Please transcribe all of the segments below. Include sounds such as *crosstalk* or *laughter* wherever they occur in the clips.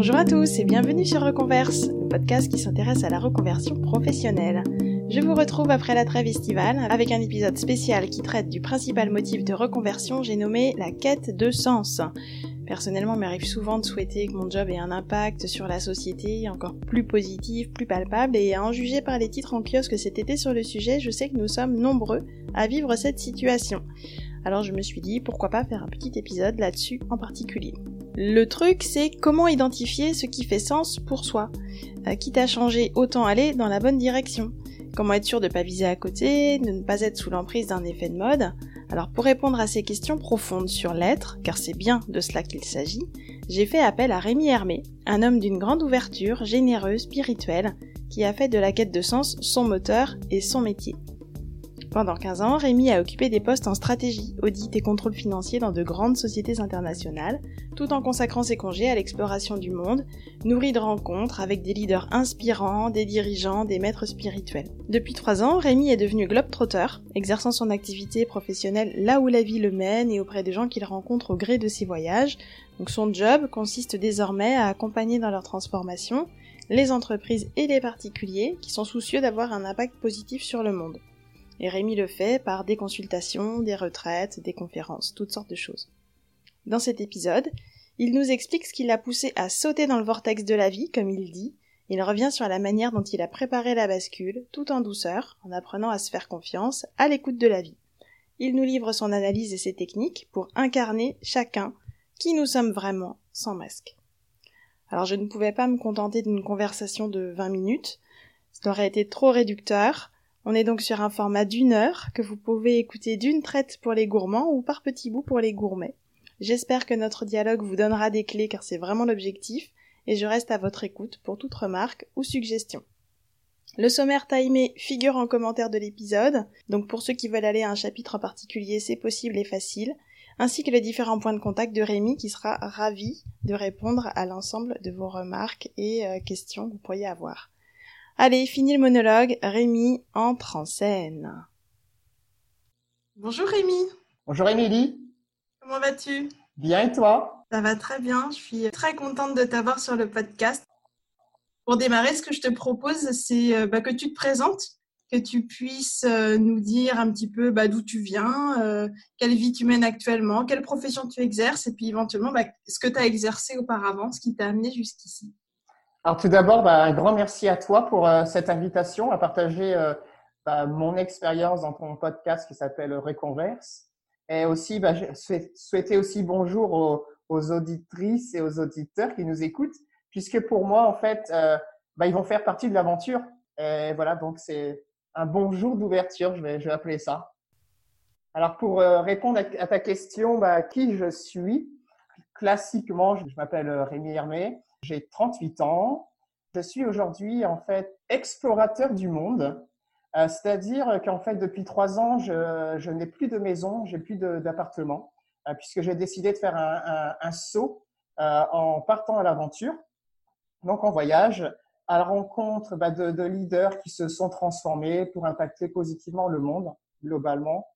Bonjour à tous et bienvenue sur Reconverse, le podcast qui s'intéresse à la reconversion professionnelle. Je vous retrouve après la trêve estivale avec un épisode spécial qui traite du principal motif de reconversion, j'ai nommé la quête de sens. Personnellement, il m'arrive souvent de souhaiter que mon job ait un impact sur la société encore plus positif, plus palpable, et à en juger par les titres en kiosque cet été sur le sujet, je sais que nous sommes nombreux à vivre cette situation. Alors je me suis dit, pourquoi pas faire un petit épisode là-dessus en particulier. Le truc, c'est comment identifier ce qui fait sens pour soi, euh, quitte à changer, autant aller dans la bonne direction. Comment être sûr de ne pas viser à côté, de ne pas être sous l'emprise d'un effet de mode. Alors pour répondre à ces questions profondes sur l'être, car c'est bien de cela qu'il s'agit, j'ai fait appel à Rémi Hermé, un homme d'une grande ouverture, généreux, spirituelle, qui a fait de la quête de sens son moteur et son métier. Pendant 15 ans, Rémi a occupé des postes en stratégie, audit et contrôle financier dans de grandes sociétés internationales, tout en consacrant ses congés à l'exploration du monde, nourri de rencontres avec des leaders inspirants, des dirigeants, des maîtres spirituels. Depuis 3 ans, Rémi est devenu globetrotter, exerçant son activité professionnelle là où la vie le mène et auprès des gens qu'il rencontre au gré de ses voyages. Donc son job consiste désormais à accompagner dans leur transformation les entreprises et les particuliers qui sont soucieux d'avoir un impact positif sur le monde. Et Rémi le fait par des consultations, des retraites, des conférences, toutes sortes de choses. Dans cet épisode, il nous explique ce qui l'a poussé à sauter dans le vortex de la vie, comme il dit. Il revient sur la manière dont il a préparé la bascule, tout en douceur, en apprenant à se faire confiance, à l'écoute de la vie. Il nous livre son analyse et ses techniques pour incarner chacun qui nous sommes vraiment sans masque. Alors je ne pouvais pas me contenter d'une conversation de 20 minutes, ça aurait été trop réducteur, on est donc sur un format d'une heure que vous pouvez écouter d'une traite pour les gourmands ou par petits bouts pour les gourmets. J'espère que notre dialogue vous donnera des clés car c'est vraiment l'objectif et je reste à votre écoute pour toute remarque ou suggestion. Le sommaire timé figure en commentaire de l'épisode, donc pour ceux qui veulent aller à un chapitre en particulier, c'est possible et facile, ainsi que les différents points de contact de Rémi qui sera ravi de répondre à l'ensemble de vos remarques et euh, questions que vous pourriez avoir. Allez, fini le monologue, Rémi entre en scène. Bonjour Rémi. Bonjour Émilie. Comment vas-tu? Bien et toi? Ça va très bien, je suis très contente de t'avoir sur le podcast. Pour démarrer, ce que je te propose, c'est euh, bah, que tu te présentes, que tu puisses euh, nous dire un petit peu bah, d'où tu viens, euh, quelle vie tu mènes actuellement, quelle profession tu exerces, et puis éventuellement bah, ce que tu as exercé auparavant, ce qui t'a amené jusqu'ici. Alors tout d'abord, bah, un grand merci à toi pour euh, cette invitation à partager euh, bah, mon expérience dans ton podcast qui s'appelle Reconverse. Et aussi, bah, je souhaitais aussi bonjour aux, aux, auditrices et aux auditeurs qui nous écoutent, puisque pour moi, en fait, euh, bah, ils vont faire partie de l'aventure. Et voilà, donc c'est un bonjour d'ouverture, je vais, je vais appeler ça. Alors pour euh, répondre à, ta question, bah, qui je suis, classiquement, je, je m'appelle Rémi Hermé. J'ai 38 ans. Je suis aujourd'hui en fait explorateur du monde, euh, c'est-à-dire qu'en fait depuis trois ans, je, n'ai plus de maison, j'ai plus d'appartement, euh, puisque j'ai décidé de faire un, saut euh, en partant à l'aventure, donc en voyage, à la rencontre bah, de, leaders qui se sont transformés pour impacter positivement le monde globalement.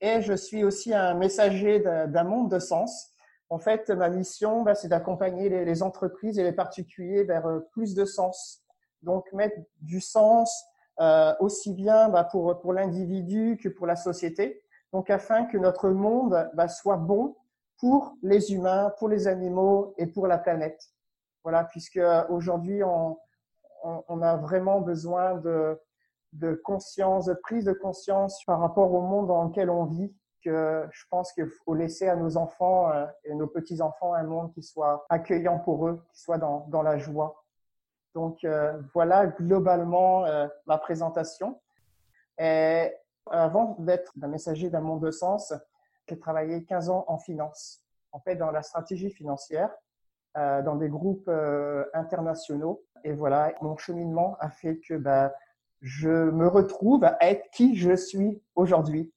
Et je suis aussi un messager d'un monde de sens en fait, ma mission, bah, c'est d'accompagner les, les, entreprises et les particuliers vers euh, plus de sens. Donc, mettre du sens euh, aussi bien bah, pour, pour l'individu que pour la société. Donc, afin que notre monde bah, soit bon pour les humains, pour les animaux et pour la planète. Voilà, puisque euh, aujourd'hui, on, on, on, a vraiment besoin de, de conscience, de prise de conscience par rapport au monde dans lequel on vit que je pense qu'il faut laisser à nos enfants euh, et nos petits-enfants un monde qui soit accueillant pour eux, qui soit dans, dans la joie. Donc euh, voilà globalement euh, ma présentation. Avant d'être un messager d'un monde de sens, j'ai travaillé 15 ans en finance, en fait dans la stratégie financière, dans des groupes internationaux. Et voilà, mon cheminement a fait que bah, je me retrouve à être qui je suis aujourd'hui.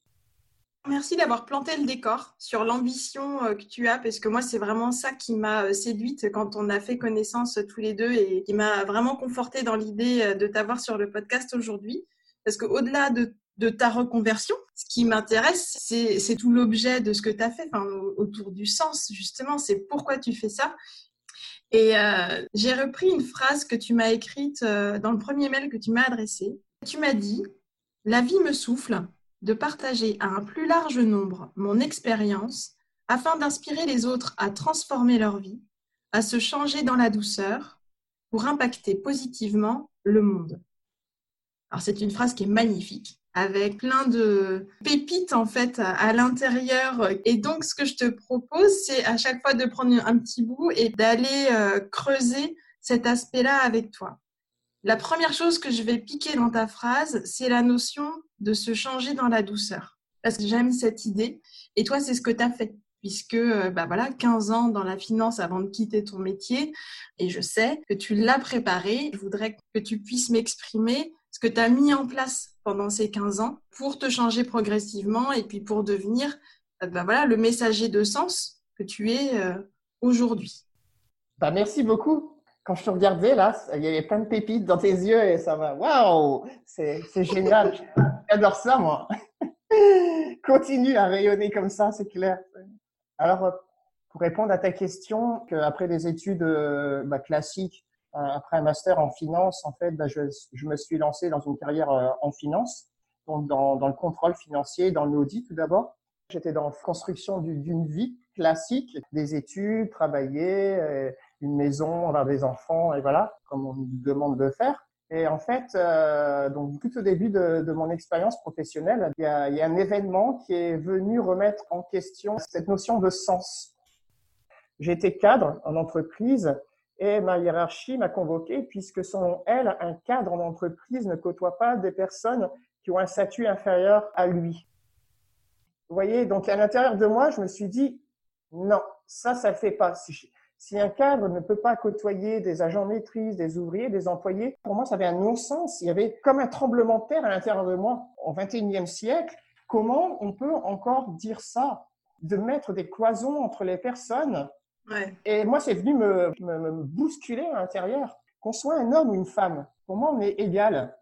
Merci d'avoir planté le décor sur l'ambition euh, que tu as, parce que moi, c'est vraiment ça qui m'a euh, séduite quand on a fait connaissance tous les deux et qui m'a vraiment confortée dans l'idée euh, de t'avoir sur le podcast aujourd'hui. Parce qu'au-delà de, de, ta reconversion, ce qui m'intéresse, c'est tout l'objet de ce que tu as fait, autour du sens, justement, c'est pourquoi tu fais ça. Et euh, j'ai repris une phrase que tu m'as écrite euh, dans le premier mail que tu m'as adressé. Tu m'as dit La vie me souffle de partager à un plus large nombre mon expérience afin d'inspirer les autres à transformer leur vie, à se changer dans la douceur pour impacter positivement le monde. Alors c'est une phrase qui est magnifique avec plein de pépites en fait à, l'intérieur. Et donc, ce que je te propose, c'est à chaque fois de prendre un petit bout et d'aller euh, creuser cet aspect-là avec toi. La première chose que je vais piquer dans ta phrase, c'est la notion de se changer dans la douceur. Parce que j'aime cette idée. Et toi, c'est ce que tu as fait puisque euh, bah voilà, 15 ans dans la finance avant de quitter ton métier, et je sais que tu l'as préparé. Je voudrais que tu puisses m'exprimer ce que tu as mis en place pendant ces 15 ans pour te changer progressivement et puis pour devenir euh, bah voilà, le messager de sens que tu es euh, aujourd'hui. Bah, merci beaucoup. Quand je te regardais, là, il y avait plein de pépites dans tes yeux et ça va. Waouh! C'est génial. J'adore ça, moi. *laughs* Continue à rayonner comme ça, c'est clair. Alors, pour répondre à ta question, après des études euh, bah, classiques, euh, après un master en finance, en fait, bah, je, je, me suis lancé dans une carrière euh, en finance, donc dans, dans, le contrôle financier, dans l'audit tout d'abord. J'étais dans la construction d'une vie classique, des études, travailler, une maison, avoir des enfants, et voilà, comme on nous demande de faire. Et en fait, euh, donc tout au début de, mon expérience professionnelle, il y, a, un événement qui est venu remettre en question cette notion de sens. J'étais cadre en entreprise et ma hiérarchie m'a convoqué puisque selon elle, un cadre en entreprise ne côtoie pas des personnes qui ont un statut inférieur à lui. Vous voyez, donc à l'intérieur de moi, je me suis dit, non, ça, ça ne fait pas. Un cadre ne peut pas côtoyer des agents maîtrise, des ouvriers, des employés, pour moi, ça avait un non-sens. Il y avait comme un tremblement de terre à l'intérieur de moi. Au XXIe siècle, comment on peut encore dire ça De mettre des cloisons entre les personnes? Et moi, c'est venu me, me, bousculer à l'intérieur. Qu'on soit un homme ou une femme, pour moi, on est égal.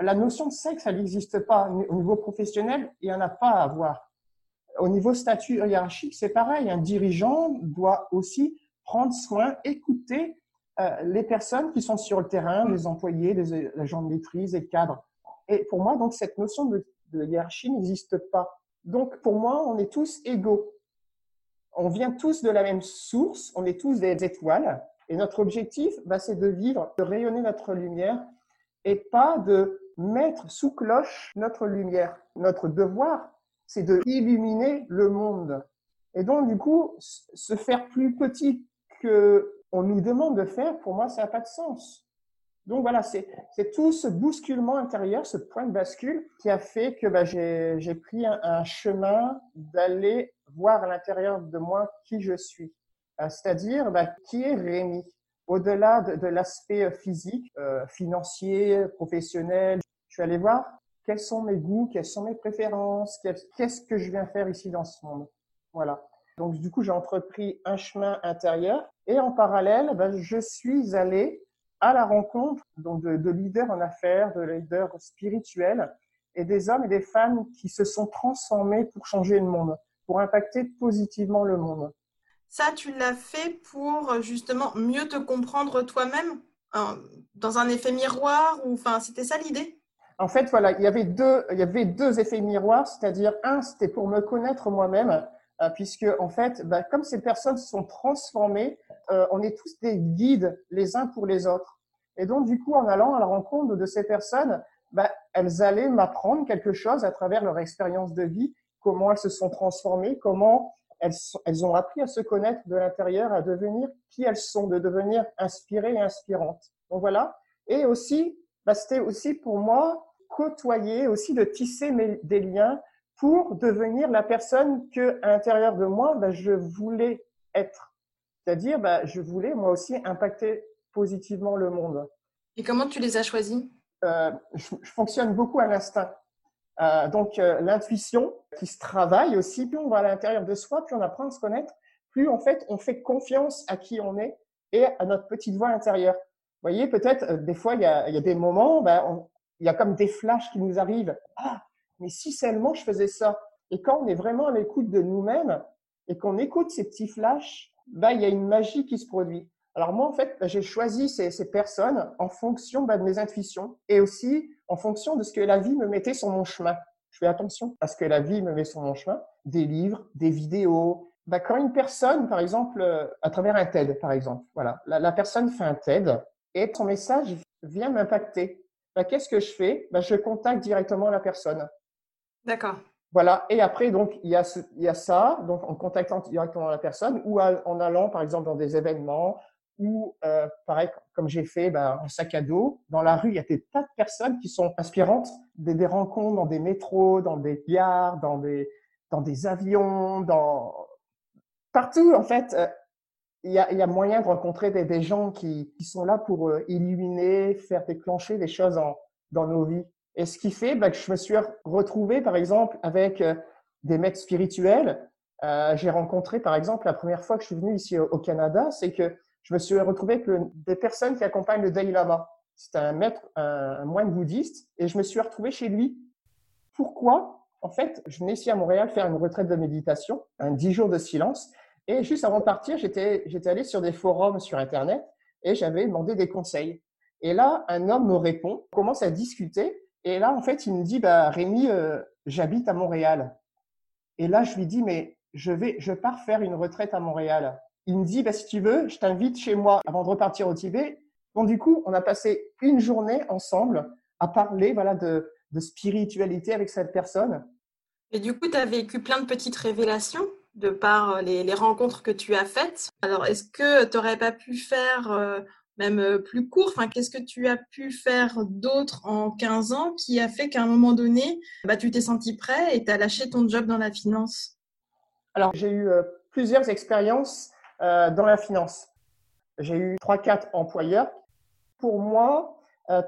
La notion de sexe, elle n'existe pas. Au niveau professionnel, il n'y en a pas à avoir. Au niveau statut hiérarchique, c'est pareil. Un dirigeant doit aussi prendre soin, écouter euh, les personnes qui sont sur le terrain, les employés, les agents de maîtrise, les cadres. Et pour moi, donc, cette notion de, de hiérarchie n'existe pas. Donc, pour moi, on est tous égaux on vient tous de la même source, on est tous des étoiles, et notre objectif, bah, c'est de vivre, de rayonner notre lumière, et pas de mettre sous cloche notre lumière. Notre devoir, c'est de illuminer le monde. Et donc, du coup, se faire plus petit que on nous demande de faire, pour moi, ça n'a pas de sens. Donc voilà, c'est tout ce bousculement intérieur, ce point de bascule qui a fait que bah, j'ai pris un chemin d'aller voir à l'intérieur de moi qui je suis. Euh, c'est-à-dire, bah, qui est Rémi? Au-delà de, l'aspect euh, physique, euh, financier, professionnel, je suis allé voir quels sont mes goûts, quelles sont mes préférences, qu'est-ce que je viens faire ici dans ce monde. Voilà. Donc, du coup, j'ai entrepris un chemin intérieur et en parallèle, bah, je suis allé à la rencontre donc, de, de leaders en affaires, de leaders spirituels et des hommes et des femmes qui se sont transformés pour changer le monde pour impacter positivement le monde. Ça, tu l'as fait pour justement mieux te comprendre toi-même hein, dans un effet miroir ou enfin c'était ça l'idée? En fait, voilà, il y avait deux, il y avait deux effets miroirs, c'est-à-dire un, c'était pour me connaître moi-même, puisque en fait, bah, comme ces personnes se sont transformées, euh, on est tous des guides les uns pour les autres. Et donc, du coup, en allant à la rencontre de ces personnes, bah, elles allaient m'apprendre quelque chose à travers leur expérience de vie comment elles se sont transformées, comment elles, ont appris à se connaître de l'intérieur, à devenir qui elles sont, de devenir inspirées et inspirantes. Donc voilà. Et aussi, bah, c'était aussi pour moi côtoyer, aussi de tisser des liens pour devenir la personne que à l'intérieur de moi, bah, je voulais être. C'est-à-dire, bah, je voulais moi aussi impacter positivement le monde. Et comment tu les as choisis? Euh, je, je, fonctionne beaucoup à l'instinct. Euh, donc euh, l'intuition qui se travaille aussi, plus on va à l'intérieur de soi, plus on apprend à se connaître, plus en fait on fait confiance à qui on est et à notre petite voix intérieure. Vous voyez, peut-être euh, des fois il y a, y a des moments, ben, il y a comme des flashs qui nous arrivent. Ah, mais si seulement je faisais ça. Et quand on est vraiment à l'écoute de nous-mêmes et qu'on écoute ces petits flashs, ben, il y a une magie qui se produit. Alors moi, en fait, bah, j'ai choisi ces, ces, personnes en fonction bah, de mes intuitions et aussi en fonction de ce que la vie me mettait sur mon chemin. Je fais attention à ce que la vie me met sur mon chemin, des livres, des vidéos. Bah, quand une personne, par exemple, euh, à travers un TED, par exemple, voilà, la, la personne fait un TED et son message vient m'impacter. Bah, Qu'est-ce que je fais? Bah, Je contacte directement la personne. D'accord. Voilà. Et après, donc, il y, a ce, il y a ça, donc en contactant directement la personne ou en allant, par exemple, dans des événements ou, euh, pareil, comme j'ai fait, bah, en sac à dos. Dans la rue, il y a des tas de personnes qui sont inspirantes, des, des rencontres dans des métros, dans des gares, dans des, dans des avions, dans partout, en fait. Euh, il y, a, il y a moyen de rencontrer des, des gens qui, qui, sont là pour euh, illuminer, faire déclencher des choses en, dans nos vies. Et ce qui fait bah, que je me suis retrouvé, par exemple, avec euh, des maîtres spirituels. Euh, j'ai rencontré, par exemple, la première fois que je suis venu ici au, Canada, c'est que je me suis retrouvé avec des personnes qui accompagnent le Dalai Lama. C'est un maître, un, moine bouddhiste, et je me suis retrouvé chez lui. Pourquoi? En fait, je venais ici à Montréal faire une retraite de méditation, un dix jours de silence, et juste avant de partir, j'étais, j'étais allé sur des forums sur Internet et j'avais demandé des conseils. Et là, un homme me répond, on commence à discuter, et là, en fait, il me dit, bah, Rémi, euh, j'habite à Montréal. Et là, je lui dis, mais je vais, je pars faire une retraite à Montréal. Il me dit, bah, si tu veux, je t'invite chez moi avant de repartir au Tibet. Donc, du coup, on a passé une journée ensemble à parler, voilà, de, spiritualité avec cette personne. Et du coup, tu as vécu plein de petites révélations de par les, les rencontres que tu as faites. Alors, est-ce que tu n'aurais pas pu faire euh, même euh, plus court enfin, Qu'est-ce que tu as pu faire d'autre en 15 ans qui a fait qu'à un moment donné, bah, tu t'es senti prêt et tu as lâché ton job dans la finance? Alors, j'ai eu euh, plusieurs expériences euh, dans la finance. J'ai eu 3-4 employeurs. Pour moi,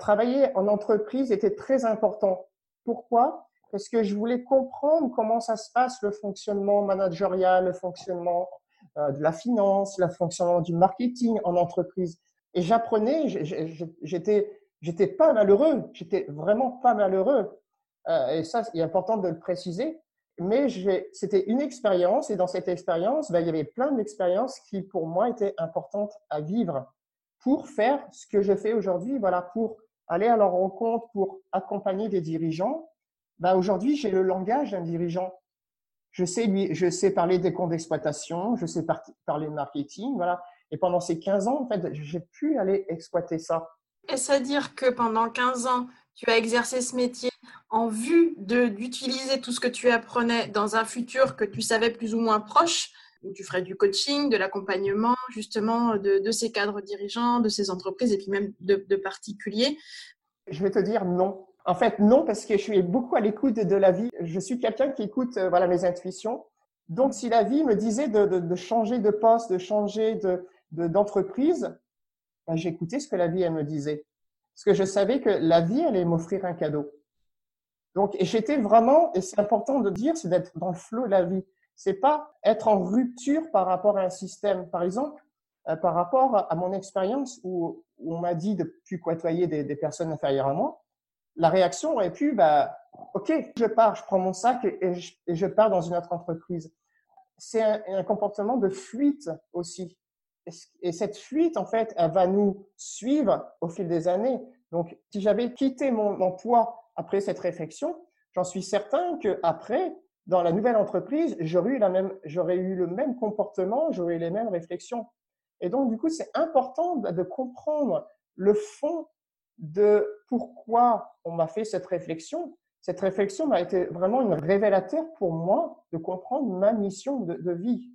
travailler en entreprise était très important. Pourquoi? Parce que je voulais comprendre comment ça se passe, le fonctionnement managérial, le fonctionnement de la finance, le fonctionnement du marketing en entreprise. Et j'apprenais, j'étais, j'étais pas malheureux, j'étais vraiment pas malheureux. Euh, et ça, il est important de le préciser. Mais c'était une expérience, et dans cette expérience, ben, il y avait plein d'expériences qui, pour moi, étaient importantes à vivre pour faire ce que je fais aujourd'hui, voilà, pour aller à leur rencontre, pour accompagner des dirigeants. Ben, aujourd'hui, j'ai le langage d'un dirigeant. Je sais lui, je sais parler des comptes d'exploitation, je sais par parler de marketing, voilà. Et pendant ces 15 ans, en fait, j'ai pu aller exploiter ça. Est-ce à dire que pendant 15 ans, tu as exercé ce métier en vue d'utiliser tout ce que tu apprenais dans un futur que tu savais plus ou moins proche, où tu ferais du coaching, de l'accompagnement, justement, de, de, ces cadres dirigeants, de ces entreprises et puis même de, de, particuliers? Je vais te dire non. En fait, non, parce que je suis beaucoup à l'écoute de la vie. Je suis quelqu'un qui écoute euh, voilà, mes intuitions. Donc, si la vie me disait de, de changer de poste, de changer de, d'entreprise, ben, j'écoutais ce que la vie elle me disait. Parce que je savais que la vie allait m'offrir un cadeau. Donc, et j'étais vraiment, et c'est important de dire, c'est d'être dans le flot de la vie. C'est pas être en rupture par rapport à un système. Par exemple, euh, par rapport à mon expérience où, où on m'a dit de plus côtoyer des, des, personnes inférieures à moi, la réaction aurait pu, bah, ok, je pars, je prends mon sac et je, et je pars dans une autre entreprise. C'est un, un, comportement de fuite aussi. Et cette fuite, en fait, elle va nous suivre au fil des années. Donc, si j'avais quitté mon emploi après cette réflexion, j'en suis certain que après, dans la nouvelle entreprise, j'aurais eu la même, j'aurais eu le même comportement, j'aurais eu les mêmes réflexions. Et donc, du coup, c'est important de comprendre le fond de pourquoi on m'a fait cette réflexion. Cette réflexion m'a été vraiment une révélateur pour moi de comprendre ma mission de vie.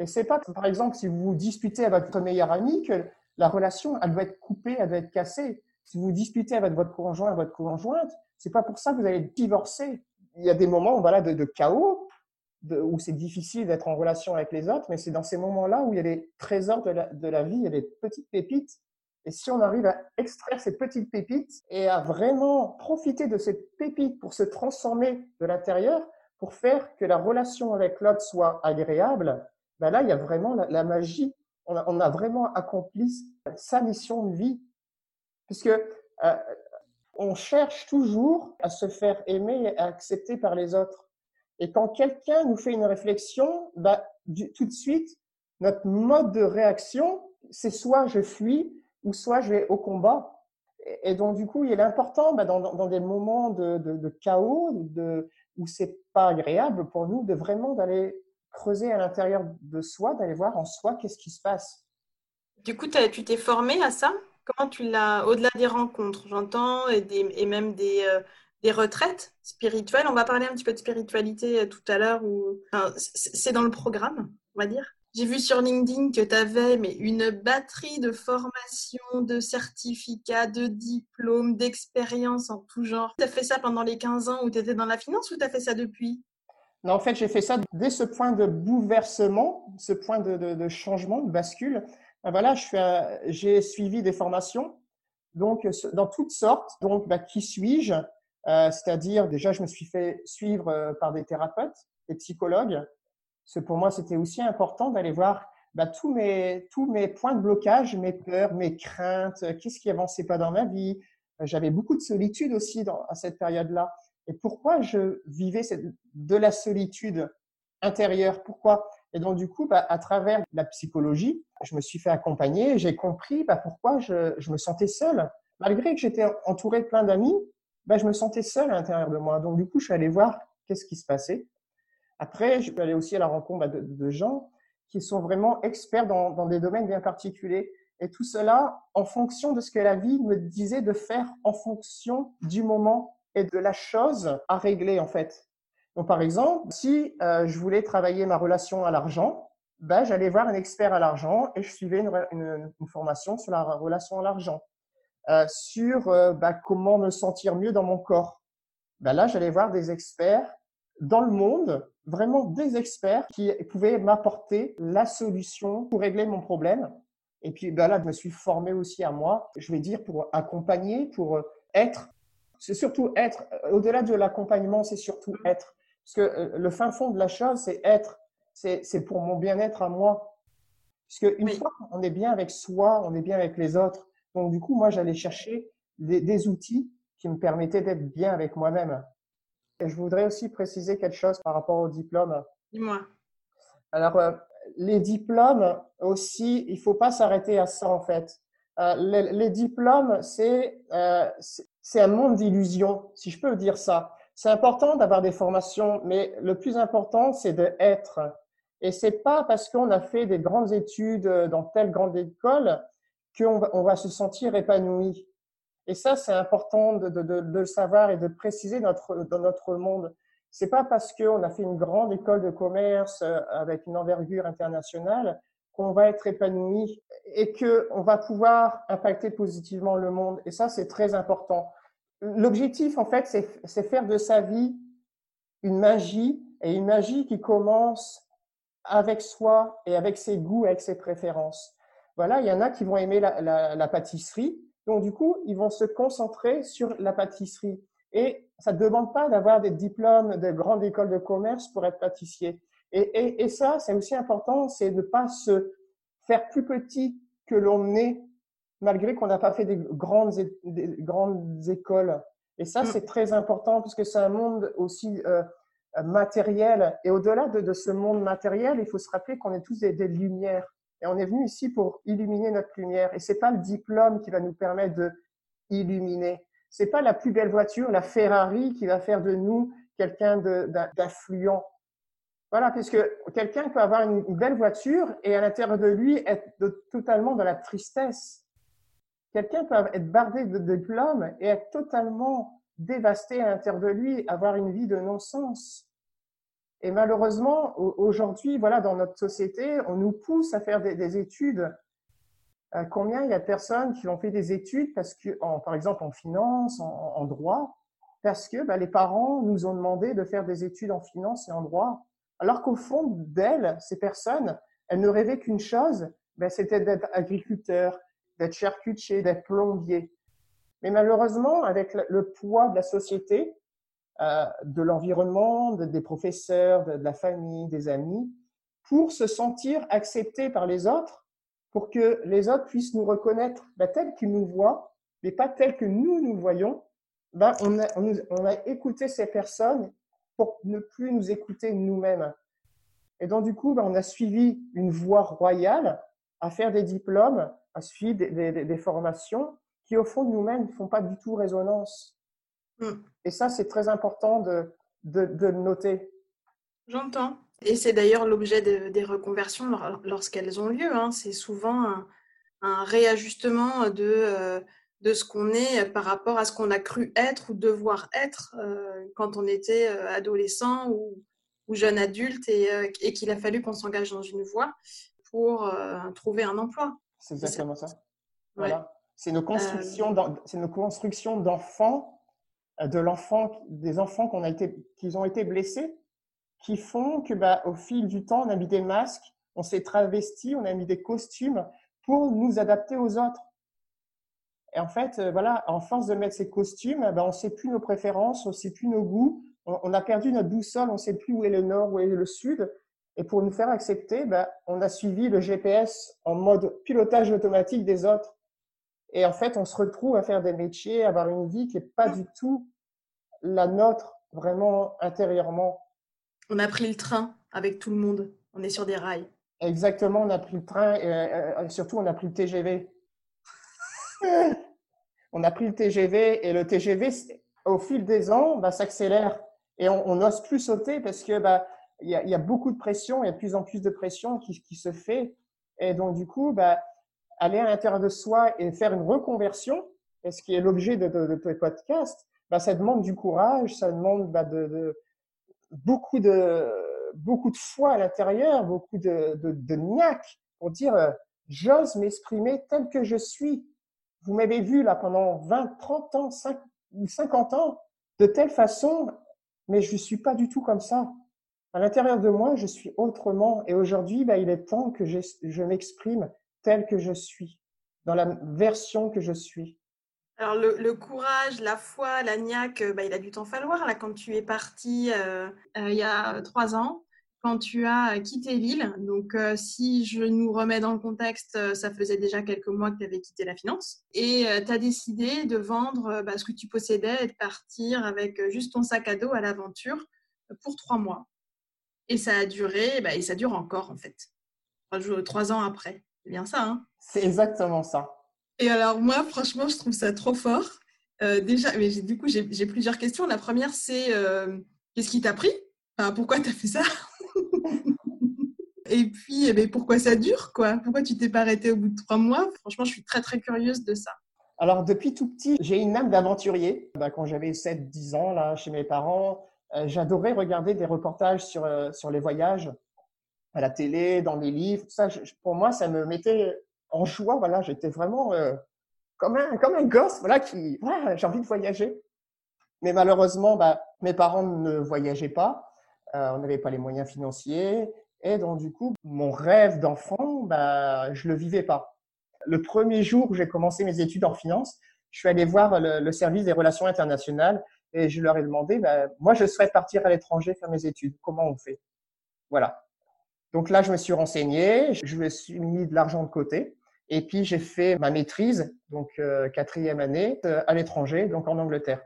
Et c'est pas, par exemple, si vous vous disputez avec votre meilleur ami que la relation, elle doit être coupée, elle doit être cassée. Si vous disputez avec votre conjoint, votre conjointe, c'est pas pour ça que vous allez divorcer. Il y a des moments, voilà, de, chaos, où c'est difficile d'être en relation avec les autres, mais c'est dans ces moments-là où il y a des trésors de la, de la vie, il y a des petites pépites. Et si on arrive à extraire ces petites pépites et à vraiment profiter de ces pépites pour se transformer de l'intérieur, pour faire que la relation avec l'autre soit agréable, ben là, il y a vraiment la, magie. On a, vraiment accompli sa mission de vie. Puisque euh, on cherche toujours à se faire aimer et à accepter par les autres. Et quand quelqu'un nous fait une réflexion, ben, du, tout de suite, notre mode de réaction, c'est soit je fuis ou soit je vais au combat. Et, donc, du coup, il est important, bah, dans, dans, des moments de, de, de chaos, de, où c'est pas agréable pour nous, de vraiment d'aller creuser à l'intérieur de soi, d'aller voir en soi qu'est-ce qui se passe. Du coup, tu t'es formé à ça? Comment tu l'as, au-delà des rencontres, j'entends, et, et, même des, euh, des retraites spirituelles? On va parler un petit peu de spiritualité euh, tout à l'heure, ou c'est dans le programme, on va dire j'ai vu sur LinkedIn que tu avais mais une batterie de formations, de certificats, de diplômes, d'expériences en tout genre. Tu as fait ça pendant les 15 ans où tu étais dans la finance ou tu as fait ça depuis? Non, en fait, j'ai fait ça dès ce point de bouleversement, ce point de, changement, de bascule. Ben voilà, j'ai suivi des formations, donc dans toutes sortes. Donc, bah, qui suis-je? Euh, C'est-à-dire, déjà, je me suis fait suivre euh, par des thérapeutes, des psychologues, pour moi, c'était aussi important d'aller voir bah, tous, mes, tous mes points de blocage, mes peurs, mes craintes, euh, qu'est-ce qui avançait pas dans ma vie? Euh, j'avais beaucoup de solitude aussi dans, à cette période-là. Et pourquoi je vivais de la solitude intérieure? Pourquoi? Et donc, du coup, bah, à travers la psychologie, je me suis fait accompagner j'ai compris bah, pourquoi je, me sentais seule. Malgré que j'étais entouré de plein d'amis, bah, je me sentais seule à l'intérieur de moi. Donc, du coup, je suis allé voir qu'est-ce qui se passait. Après, je peux aller aussi à la rencontre bah, de, gens qui sont vraiment experts dans, des domaines bien particuliers. Et tout cela en fonction de ce que la vie me disait de faire en fonction du moment et de la chose à régler en fait. Donc par exemple, si euh, je voulais travailler ma relation à l'argent, ben, j'allais voir un expert à l'argent et je suivais une, formation sur la relation à l'argent, euh, sur euh, bah, comment me sentir mieux dans mon corps. Ben là, j'allais voir des experts dans le monde, vraiment des experts qui pouvaient m'apporter la solution pour régler mon problème. Et puis ben là, je me suis formé aussi à moi, je vais dire, pour accompagner, pour être. C'est surtout être. Au-delà de l'accompagnement, c'est surtout être. Parce que euh, le fin fond de la chose, c'est être. C'est pour mon bien-être à moi. Parce qu'une fois on est bien avec soi, on est bien avec les autres. Donc du coup, moi, j'allais chercher des, des outils qui me permettaient d'être bien avec moi-même. Et je voudrais aussi préciser quelque chose par rapport aux diplômes. Dis-moi. Alors, euh, les diplômes aussi, il faut pas s'arrêter à ça en fait. Euh, les, diplômes, euh, c'est un monde d'illusions, si je peux dire ça. C'est important d'avoir des formations, mais le plus important, c'est de être. Et c'est pas parce qu'on a fait des grandes études dans telle grande école qu'on on va se sentir épanoui. Et ça, c'est important de, le savoir et de préciser notre, dans notre monde. C'est pas parce qu'on a fait une grande école de commerce euh, avec une envergure internationale qu'on va être épanoui et que on va pouvoir impacter positivement le monde. Et ça, c'est très important. L'objectif, en fait, c'est faire de sa vie une magie et une magie qui commence avec soi et avec ses goûts, avec ses préférences. Voilà, il y en a qui vont aimer la, la, pâtisserie, donc, du coup, ils vont se concentrer sur la pâtisserie. Et ça ne demande pas d'avoir des diplômes de grandes écoles de commerce pour être pâtissier. Et, ça, c'est aussi important, c'est de ne pas se faire plus petit que l'on est, malgré qu'on n'a pas fait des grandes, des grandes écoles. Et ça, mm. c'est très important parce que c'est un monde aussi euh, matériel. Et au-delà de, ce monde matériel, il faut se rappeler qu'on est tous des lumières. Et on est venu ici pour illuminer notre lumière. Et c'est pas le diplôme qui va nous permettre de illuminer. C'est pas la plus belle voiture, la Ferrari, qui va faire de nous quelqu'un d'influent. Voilà, puisque quelqu'un peut avoir une, belle voiture et à l'intérieur de lui être totalement dans la tristesse. Quelqu'un peut être bardé de diplômes et être totalement dévasté à l'intérieur de lui, avoir une vie de non-sens. Et malheureusement, aujourd'hui, voilà, dans notre société, on nous pousse à faire des, études. Euh, combien il y a de personnes qui ont fait des études parce que, par exemple, en finance, en, droit, parce que bah, les parents nous ont demandé de faire des études en finance et en droit, alors qu'au fond d'elles, ces personnes, elles ne rêvaient qu'une chose, bah, c'était d'être agriculteur, d'être charcutier, d'être plombier. Mais malheureusement, avec le poids de la société, euh, de l'environnement, des professeurs, de, la famille, des amis, pour se sentir accepté par les autres, pour que les autres puissent nous reconnaître bah, tels qu'ils nous voient, mais pas tels que nous nous voyons. Bah, on, a, on, a écouté ces personnes pour ne plus nous écouter nous-mêmes. Et donc, du coup, bah, on a suivi une voie royale à faire des diplômes, à suivre des, formations qui, au fond de nous-mêmes, ne font pas du tout résonance. Hmm. Et ça, c'est très important de, de, le noter. J'entends. Et c'est d'ailleurs l'objet des reconversions lorsqu'elles ont lieu. Hein. C'est souvent un, réajustement de, euh, de ce qu'on est par rapport à ce qu'on a cru être ou devoir être euh, quand on était euh, adolescent ou, ou jeune adulte et, et qu'il a fallu qu'on s'engage dans une voie pour trouver un emploi. C'est exactement ça. Voilà. C'est nos constructions, c'est nos constructions d'enfants euh, de l'enfant, des enfants qu'on a été, qui ont été blessés, qui font que, bah, au fil du temps, on a mis des masques, on s'est travesti, on a mis des costumes pour nous adapter aux autres. Et en fait, euh, voilà, en force de mettre ces costumes, bah, on ne sait plus nos préférences, on ne sait plus nos goûts, on, a perdu notre boussole, on ne sait plus où est le nord, où est le sud. Et pour nous faire accepter, bah, on a suivi le GPS en mode pilotage automatique des autres. Et en fait, on se retrouve à faire des métiers, à avoir une vie qui n'est pas du tout la nôtre, vraiment intérieurement. On a pris le train avec tout le monde. On est sur des rails. Exactement, on a pris le train et euh, surtout on a pris le TGV. *laughs* on a pris le TGV et le TGV, au fil des ans, bah, s'accélère et on n'ose plus sauter parce que bah, il y, a, beaucoup de pression, il y a de plus en plus de pression qui, qui se fait. Et donc, du coup, bah, aller à l'intérieur de soi et faire une reconversion, ce qui est l'objet de, de, de tes podcasts, bah, ça demande du courage, ça demande bah, de, beaucoup de beaucoup de foi à l'intérieur, beaucoup de, de, de niaque pour dire euh, j'ose m'exprimer tel que je suis. Vous m'avez vu là pendant 20, 30 ans, 5, 50 ans de telle façon, mais je ne suis pas du tout comme ça. À l'intérieur de moi, je suis autrement. Et aujourd'hui, bah, il est temps que je, m'exprime tel que je suis, dans la version que je suis. Alors le, courage, la foi, la euh, bah, il a dû t'en falloir là quand tu es parti euh, euh, il y a trois ans, quand tu as quitté l'île. Donc si je nous remets dans le contexte, ça faisait déjà quelques mois que tu avais quitté la finance et tu as décidé de vendre bah, ce que tu possédais et de partir avec juste ton sac à dos à l'aventure pour trois mois. Et ça a duré, bah, et ça dure encore en fait, trois ans après. C'est bien ça, hein? C'est exactement ça. Et alors, moi, franchement, je trouve ça trop fort. Euh, déjà, mais du coup, j'ai plusieurs questions. La première, c'est euh, qu'est-ce qui t'a pris? Enfin, Pourquoi tu as fait ça? *laughs* Et puis, eh ben, pourquoi ça dure quoi? Pourquoi tu t'es pas arrêté au bout de trois mois? Franchement, je suis très, très curieuse de ça. Alors, depuis tout petit, j'ai une âme d'aventurier. Bah, quand j'avais 7-10 ans, là, chez mes parents, euh, j'adorais regarder des reportages sur, sur les voyages à la télé, dans les livres. ça, pour moi, ça me mettait en joie. Voilà, j'étais vraiment euh, comme un comme un gosse, voilà, qui j'ai envie de voyager. Mais malheureusement, bah, mes parents ne voyageaient pas. Euh, on n'avait pas les moyens financiers. Et donc, du coup, mon rêve d'enfant, bah, je le vivais pas. Le premier jour où j'ai commencé mes études en finance, je suis allé voir le, service des relations internationales et je leur ai demandé, bah, moi, je souhaite partir à l'étranger faire mes études. Comment on fait? Voilà. Donc là, je me suis renseigné, je me suis mis de l'argent de côté. Et puis j'ai fait ma maîtrise, donc euh, quatrième année, euh, à l'étranger, donc en Angleterre.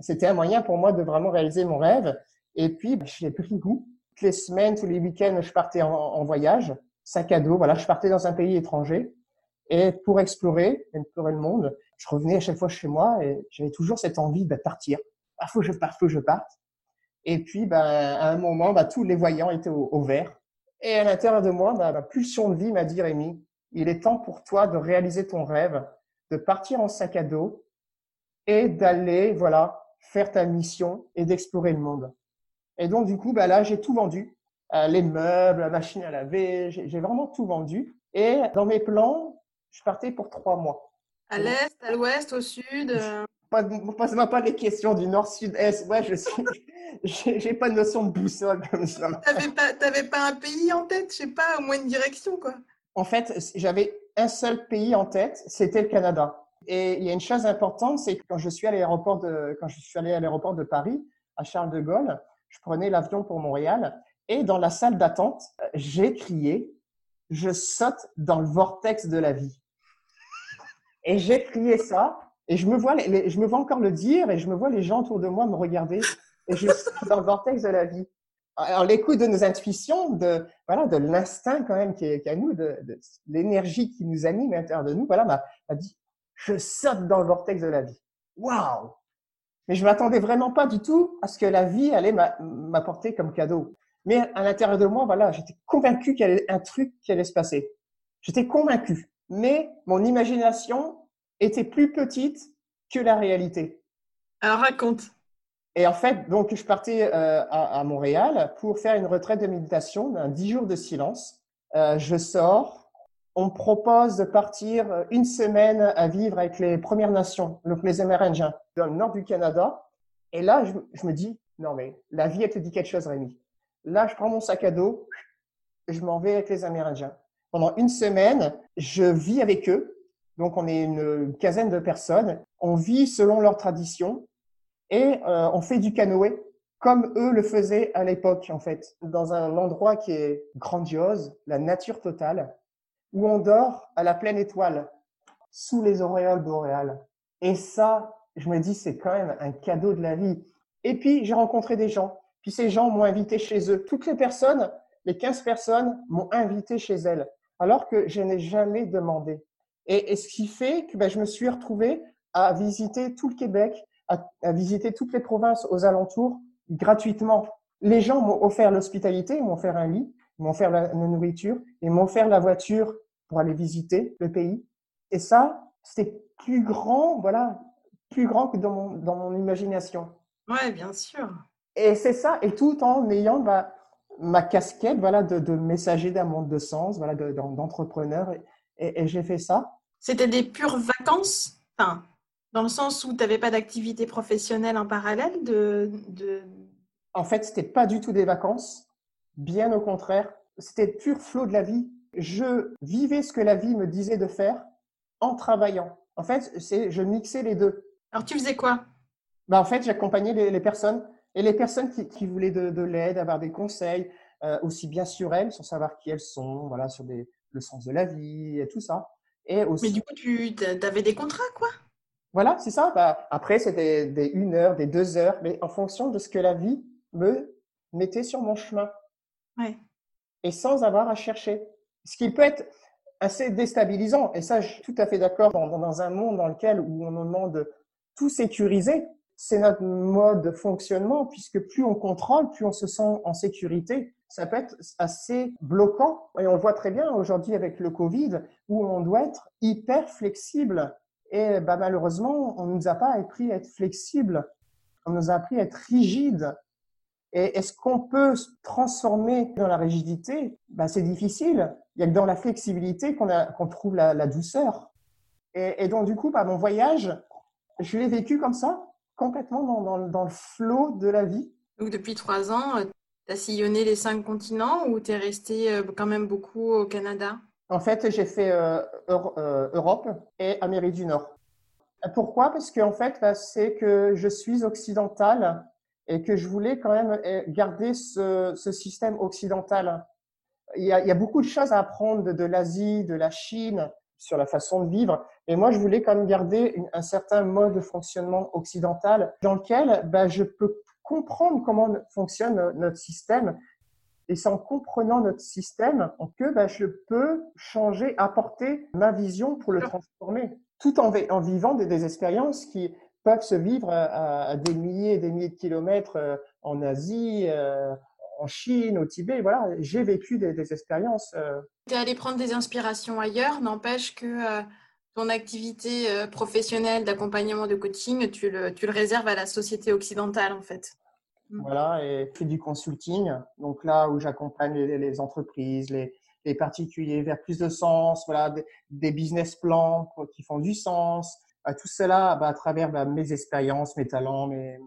C'était un moyen pour moi de vraiment réaliser mon rêve. Et puis bah, j'ai pris goût. Toutes les semaines, tous les week-ends, je partais en, voyage, sac à dos. Voilà, je partais dans un pays étranger et pour explorer, explorer le monde. Je revenais à chaque fois chez moi et j'avais toujours cette envie de partir. Ah, faut que je parte, faut je parte. Et puis, bah, à un moment, bah, tous les voyants étaient au, vert. Et à l'intérieur de moi, bah, ma pulsion de vie m'a dit, Rémi, il est temps pour toi de réaliser ton rêve, de partir en sac à dos et d'aller, voilà, faire ta mission et d'explorer le monde. Et donc, du coup, bah là, j'ai tout vendu. Euh, les meubles, la machine à laver, j'ai vraiment tout vendu. Et dans mes plans, je partais pour trois mois. À l'est, à l'ouest, au sud euh? Passe-moi pas les questions du nord, sud, est. Ouais, je suis. *laughs* J'ai pas de notion de boussole comme ça. T'avais pas, pas un pays en tête, je sais pas, au moins une direction, quoi en fait, j'avais un seul pays en tête, c'était le Canada. Et il y a une chose importante, c'est que quand je suis à l'aéroport de, quand je suis allé à l'aéroport de Paris, à Charles de Gaulle, je prenais l'avion pour Montréal et dans la salle d'attente, j'ai crié, je saute dans le vortex de la vie. Et j'ai crié ça et je me vois, je me vois encore le dire et je me vois les gens autour de moi me regarder et je saute dans le vortex de la vie. alors l'écoute de nos intuitions, de voilà, de l'instinct quand même qui est, à nous, de, de l'énergie qui nous anime à l'intérieur de nous, voilà, m'a dit, je saute dans le vortex de la vie. Waouh Mais je m'attendais vraiment pas du tout à ce que la vie allait m'apporter comme cadeau. Mais à l'intérieur de moi, voilà, j'étais convaincu qu'il y avait un truc qui allait se passer. J'étais convaincu. Mais mon imagination était plus petite que la réalité. Alors raconte. Et en fait, donc, je partais euh, à, à, Montréal pour faire une retraite de méditation d'un 10 jours de silence. Euh, je sors. On propose de partir une semaine à vivre avec les Premières Nations, donc les Amérindiens, dans le nord du Canada. Et là, je, je me dis, non mais la vie, elle te dit quelque chose, Rémi. Là, je prends mon sac à dos, je m'en vais avec les Amérindiens. Pendant une semaine, je vis avec eux. Donc, on est une quinzaine de personnes. On vit selon leurs traditions et euh, on fait du canoë comme eux le faisaient à l'époque, en fait, dans un endroit qui est grandiose, la nature totale, où on dort à la pleine étoile, sous les auréoles boréales. Et ça, je me dis, c'est quand même un cadeau de la vie. Et puis, j'ai rencontré des gens. Puis ces gens m'ont invité chez eux. Toutes les personnes, les 15 personnes, m'ont invité chez elles, alors que je n'ai jamais demandé. Et, ce qui fait que ben, je me suis retrouvé à visiter tout le Québec, à, visiter toutes les provinces aux alentours gratuitement. Les gens m'ont offert l'hospitalité, m'ont offert un lit, m'ont offert la, nourriture, et m'ont offert la voiture pour aller visiter le pays. Et ça, c'était plus grand, voilà, plus grand que dans mon, dans mon imagination. Ouais, bien sûr. Et c'est ça, et tout en ayant bah, ma casquette, voilà, de, de messager d'un monde de sens, voilà, d'entrepreneur, et, et j'ai fait ça. C'était des pures vacances, enfin, dans le sens où tu n'avais pas d'activité professionnelle en parallèle de, de... En fait, c'était pas du tout des vacances. Bien au contraire, c'était pur flot de la vie. Je vivais ce que la vie me disait de faire en travaillant. En fait, c'est je mixais les deux. Alors, tu faisais quoi? Bah, En fait, j'accompagnais les, personnes et les personnes qui, qui voulaient de, de l'aide, avoir des conseils, euh, aussi bien sur elles, sur savoir qui elles sont, voilà, sur des, le sens de la vie et tout ça. Et aussi... Mais du coup, tu avais des contrats, quoi? Voilà, c'est ça. Bah, après, c'était des une heure, des deux heures, mais en fonction de ce que la vie me mettait sur mon chemin. Ouais. Et sans avoir à chercher. Ce qui peut être assez déstabilisant. Et ça, je suis tout à fait d'accord dans, un monde dans lequel où on nous demande de tout sécuriser. C'est notre mode de fonctionnement, puisque plus on contrôle, plus on se sent en sécurité. Ça peut être assez bloquant. Et on le voit très bien aujourd'hui avec le Covid, où on doit être hyper flexible et bah, malheureusement, on ne nous a pas appris à être flexible, on nous a appris à être rigide. Et est-ce qu'on peut se transformer dans la rigidité? Bah, C'est difficile. Il y a que dans la flexibilité qu'on trouve la, la douceur. Et, et, donc, du coup, bah, mon voyage, je l'ai vécu comme ça, complètement dans, dans, dans le flot de la vie. Donc, depuis trois ans, euh, tu as sillonné les cinq continents ou tu es resté euh, quand même beaucoup au Canada? En fait, j'ai fait euh, Europe et Amérique du Nord. Pourquoi? Parce qu'en fait, bah, c'est que je suis occidental et que je voulais quand même eh, garder ce, système occidental. Il y, a, beaucoup de choses à apprendre de, l'Asie, de la Chine, sur la façon de vivre. Et moi, je voulais quand même garder un certain mode de fonctionnement occidental dans lequel bah, je peux comprendre comment fonctionne notre système et c'est en comprenant notre système que bah, je peux changer, apporter ma vision pour le transformer, tout en, en vivant des, des, expériences qui peuvent se vivre à, des milliers et des milliers de kilomètres euh, en Asie, euh, en Chine, au Tibet. Voilà, j'ai vécu des, des expériences. Euh. Tu es allé prendre des inspirations ailleurs, n'empêche que ton activité professionnelle d'accompagnement de coaching, tu le, tu le réserves à la société occidentale en fait. Mm. Voilà, et je fais du consulting. Donc là où j'accompagne les, entreprises, les, les, particuliers vers plus de sens, voilà, des, business plans qui font du sens. Bah, tout cela bah, à travers bah, mes expériences, mes talents, mes,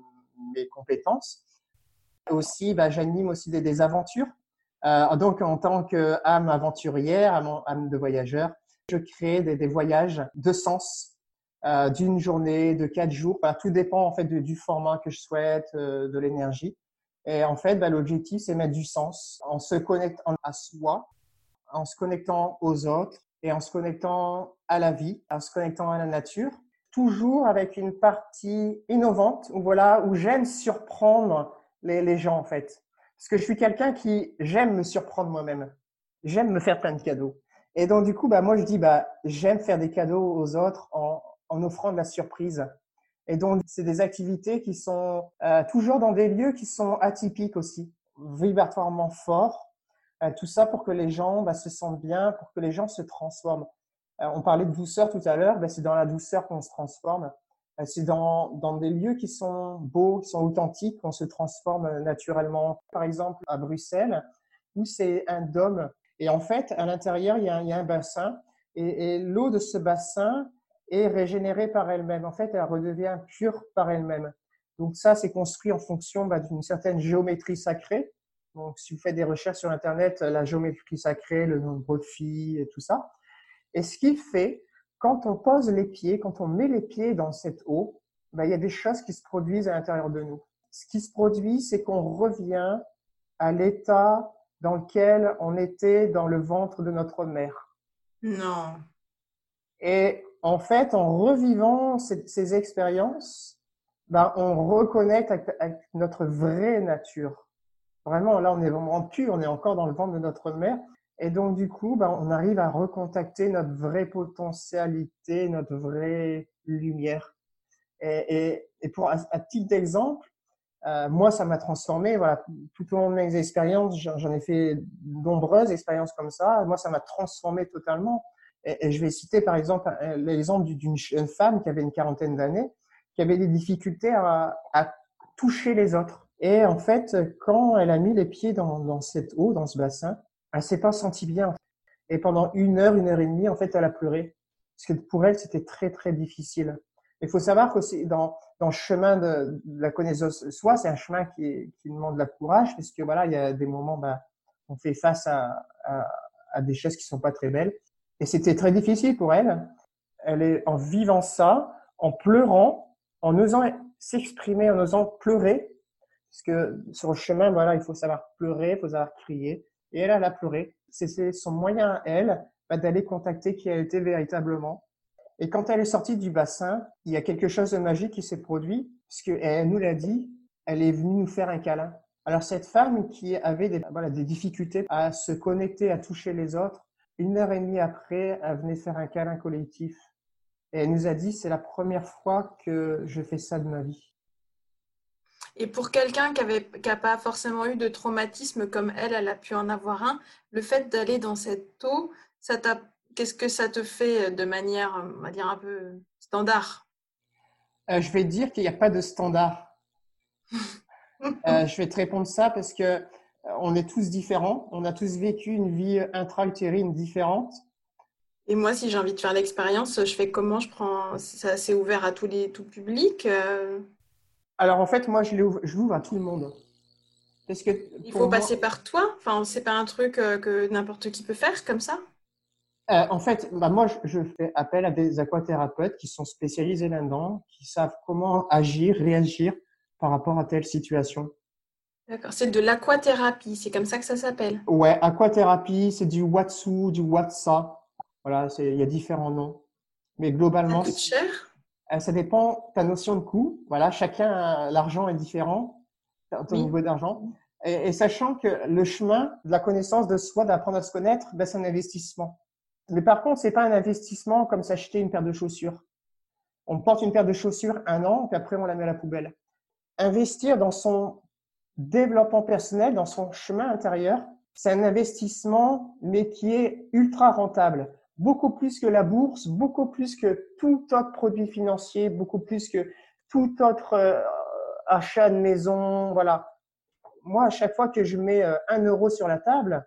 mes compétences. aussi, bah, j'anime aussi des, des aventures. Euh, donc en tant qu'âme aventurière, âme de voyageur, je crée des, des voyages de sens euh, d'une journée, de quatre jours. tout dépend en fait du format que je souhaite, euh, de l'énergie. Et en fait, bah, l'objectif, c'est mettre du sens en se connectant à soi, en se connectant aux autres et en se connectant à la vie, en se connectant à la nature, toujours avec une partie innovante où voilà où j'aime surprendre les, gens en fait. Parce que je suis quelqu'un qui j'aime me surprendre moi-même. J'aime me faire plein de cadeaux. Et donc, du coup, bah, moi, je dis, bah, j'aime faire des cadeaux aux autres en, en offrant de la surprise. Et donc, c'est des activités qui sont euh, toujours dans des lieux qui sont atypiques aussi, vibratoirement forts. Euh, tout ça pour que les gens bah, se sentent bien, pour que les gens se transforment. Euh, on parlait de douceur tout à l'heure, bah, c'est dans la douceur qu'on se transforme. Euh, c'est dans, dans des lieux qui sont beaux, qui sont authentiques, qu'on se transforme naturellement. Par exemple, à Bruxelles, où c'est un dôme. Et en fait, à l'intérieur, il, y a un, il y a un bassin. Et, et l'eau de ce bassin est régénérée par elle-même. En fait, elle redevient pure par elle-même. Donc ça, c'est construit en fonction bah, d'une certaine géométrie sacrée. Donc, si vous faites des recherches sur Internet, la géométrie sacrée, le nombre de filles et tout ça. Et ce qui fait quand on pose les pieds, quand on met les pieds dans cette eau, ben, il y a des choses qui se produisent à l'intérieur de nous. Ce qui se produit, c'est qu'on revient à l'état dans lequel on était dans le ventre de notre mère. Non. Et en fait, en revivant ces, ces expériences, ben, on reconnecte avec, avec, notre vraie nature. Vraiment, là, on est vraiment pur, on est encore dans le ventre de notre mère. Et donc, du coup, ben, on arrive à recontacter notre vraie potentialité, notre vraie lumière. Et, et, et pour, à, à titre d'exemple, euh, moi, ça m'a transformé. Voilà, tout au long de mes expériences, j'en ai fait nombreuses expériences comme ça. Moi, ça m'a transformé totalement. Et, et, je vais citer par exemple l'exemple d'une jeune femme qui avait une quarantaine d'années, qui avait des difficultés à, à, toucher les autres. Et en fait, quand elle a mis les pieds dans, dans cette eau, dans ce bassin, elle s'est pas sentie bien. Et pendant une heure, une heure et demie, en fait, elle a pleuré. Parce que pour elle, c'était très, très difficile. Il faut savoir que dans, dans le chemin de, de la connaissance de soi, c'est un chemin qui, demande la courage, parce que voilà, il y a des moments, ben, on fait face à, à, à des choses qui sont pas très belles. Et c'était très difficile pour elle. Elle est en vivant ça, en pleurant, en osant s'exprimer, en osant pleurer, parce que sur le chemin, voilà, il faut savoir pleurer, il faut savoir crier. Et elle, elle a pleuré. C'était son moyen à elle bah, d'aller contacter qui elle était véritablement. Et quand elle est sortie du bassin, il y a quelque chose de magique qui s'est produit, puisque elle nous l'a dit, elle est venue nous faire un câlin. Alors cette femme qui avait des, voilà, des difficultés à se connecter, à toucher les autres, une heure et demie après, elle venait faire un câlin collectif. Et elle nous a dit, c'est la première fois que je fais ça de ma vie. Et pour quelqu'un qui n'a qui pas forcément eu de traumatisme comme elle, elle a pu en avoir un, le fait d'aller dans cette eau, ça qu'est-ce que ça te fait de manière, on va dire, un peu standard? Euh, Je vais te dire qu'il n'y a pas de standard. *laughs* euh, je vais te répondre ça parce que euh, on est tous différents, on a tous vécu une vie intra-utérine différente. Et moi, si j'ai envie de faire l'expérience, je fais comment? Je prends, c'est ouvert à tous les tout public. Alors en fait, moi, je l'ouvre à tout le monde. Parce que il faut moi... passer par toi. Enfin, c'est pas un truc euh, que n'importe qui peut faire comme ça. Euh, en fait, bah, moi, je fais appel à des aquathérapeutes qui sont spécialisés là-dedans, qui savent comment agir, réagir par rapport à telle situation. D'accord, c'est de l'aquathérapie, c'est comme ça que ça s'appelle. Ouais, aquathérapie, c'est du Watsu, du Watsa. Voilà, il y a différents noms. Mais globalement. Ça coûte cher euh, Ça dépend de ta notion de coût. Voilà, chacun, l'argent est différent, ton oui. niveau d'argent. Et, et, sachant que le chemin de la connaissance de soi, d'apprendre à se connaître, ben, c'est un investissement. Mais par contre, c'est pas un investissement comme s'acheter une paire de chaussures. On porte une paire de chaussures un an, puis après on la met à la poubelle. Investir dans son développement personnel, dans son chemin intérieur, c'est un investissement, mais qui est ultra rentable. Beaucoup plus que la bourse, beaucoup plus que tout autre produit financier, beaucoup plus que tout autre euh, achat de maison. Voilà. Moi, à chaque fois que je mets euh, un euro sur la table,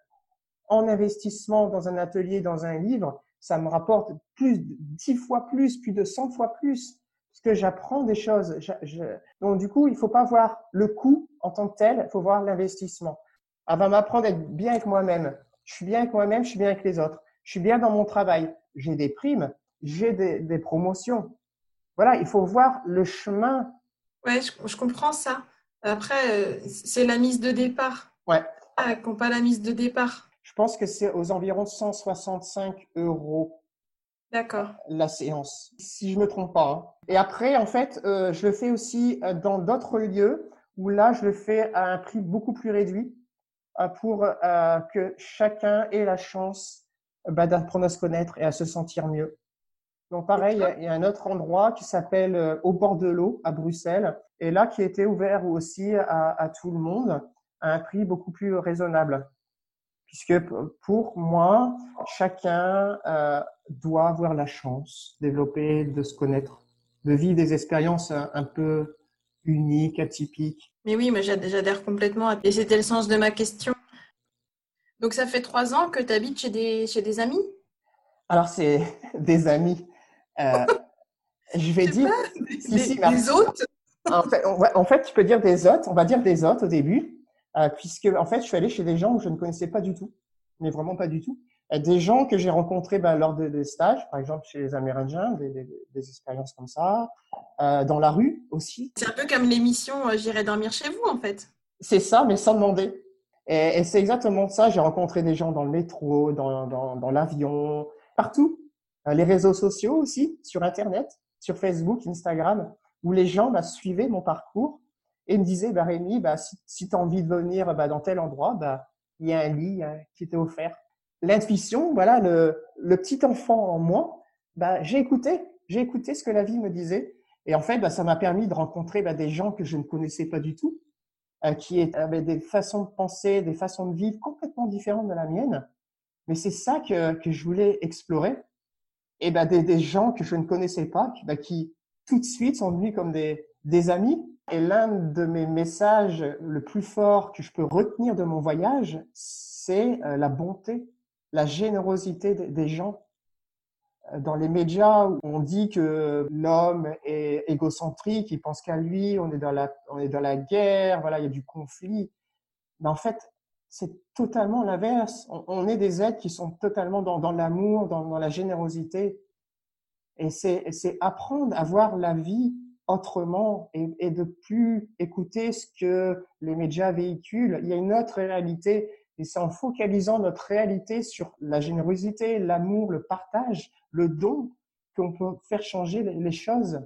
en investissement dans un atelier, dans un livre, ça me rapporte plus, dix fois plus, plus de 100 fois plus, parce que j'apprends des choses. Je, je... Donc, du coup, il faut pas voir le coût en tant que tel, il faut voir l'investissement. Elle va m'apprendre à être bien avec moi-même. Je suis bien avec moi-même, je suis bien avec les autres. Je suis bien dans mon travail. J'ai des primes, j'ai des, des, promotions. Voilà, il faut voir le chemin. Ouais, je, je comprends ça. Après, c'est la mise de départ. Ouais. Ah, pas la mise de départ. Je pense que c'est aux environs 165 euros. D'accord. La séance, si je me trompe pas. Hein. Et après, en fait, euh, je le fais aussi dans d'autres lieux où là, je le fais à un prix beaucoup plus réduit. pour que chacun ait la chance bah, d'apprendre à se connaître et à se sentir mieux. Donc pareil, il y, a un autre endroit qui s'appelle Au bord de l'eau à Bruxelles, et là qui était ouvert aussi à, tout le monde à un prix beaucoup plus raisonnable puisque pour moi, chacun euh, doit avoir la chance de développer, de se connaître, de vivre des expériences un, peu uniques, atypiques. Mais oui, mais j'adhère complètement. Et c'était le sens de ma question. Donc ça fait trois ans que tu habites chez des, chez des amis? Alors c'est *laughs* des amis. Euh, je vais dire... Pas, des, hôtes? En fait, en fait, tu peux dire des hôtes. On va dire des hôtes au début. Euh, puisque en fait, je suis allé chez des gens que je ne connaissais pas du tout, mais vraiment pas du tout. Euh, des gens que j'ai rencontrés bah, lors de, des stages, par exemple chez les Amérindiens, des, des, des expériences comme ça, euh, dans la rue aussi. C'est un peu comme l'émission J'irai dormir chez vous, en fait. C'est ça, mais sans demander. Et, et c'est exactement ça. J'ai rencontré des gens dans le métro, dans, dans, dans l'avion, partout. les réseaux sociaux aussi, sur Internet, sur Facebook, Instagram, où les gens bah, suivaient mon parcours et me disait, bah, Rémi, bah, si, si tu as envie de venir bah, dans tel endroit, bah, il y a un lit hein, qui t'est offert. L'intuition, voilà, le, le petit enfant en moi, bah, j'ai écouté, j'ai écouté ce que la vie me disait. Et en fait, bah, ça m'a permis de rencontrer bah, des gens que je ne connaissais pas du tout, euh, qui avaient des façons de penser, des façons de vivre complètement différentes de la mienne. Mais c'est ça que, que je voulais explorer. Et bah, des, des gens que je ne connaissais pas, bah, qui tout de suite sont venus comme des, des amis et l'un de mes messages le plus fort que je peux retenir de mon voyage, c'est euh, la bonté, la générosité des gens. Euh, dans les médias, on dit que l'homme est égocentrique, il pense qu'à lui, on est dans la, on est dans la guerre, voilà, il y a du conflit. Mais en fait, c'est totalement l'inverse. On, est des êtres qui sont totalement dans, dans l'amour, dans, la générosité. Et c'est apprendre à voir la vie autrement et, et, de plus écouter ce que les médias véhiculent. Il y a une autre réalité et c'est en focalisant notre réalité sur la générosité, l'amour, le partage, le don qu'on peut faire changer les choses.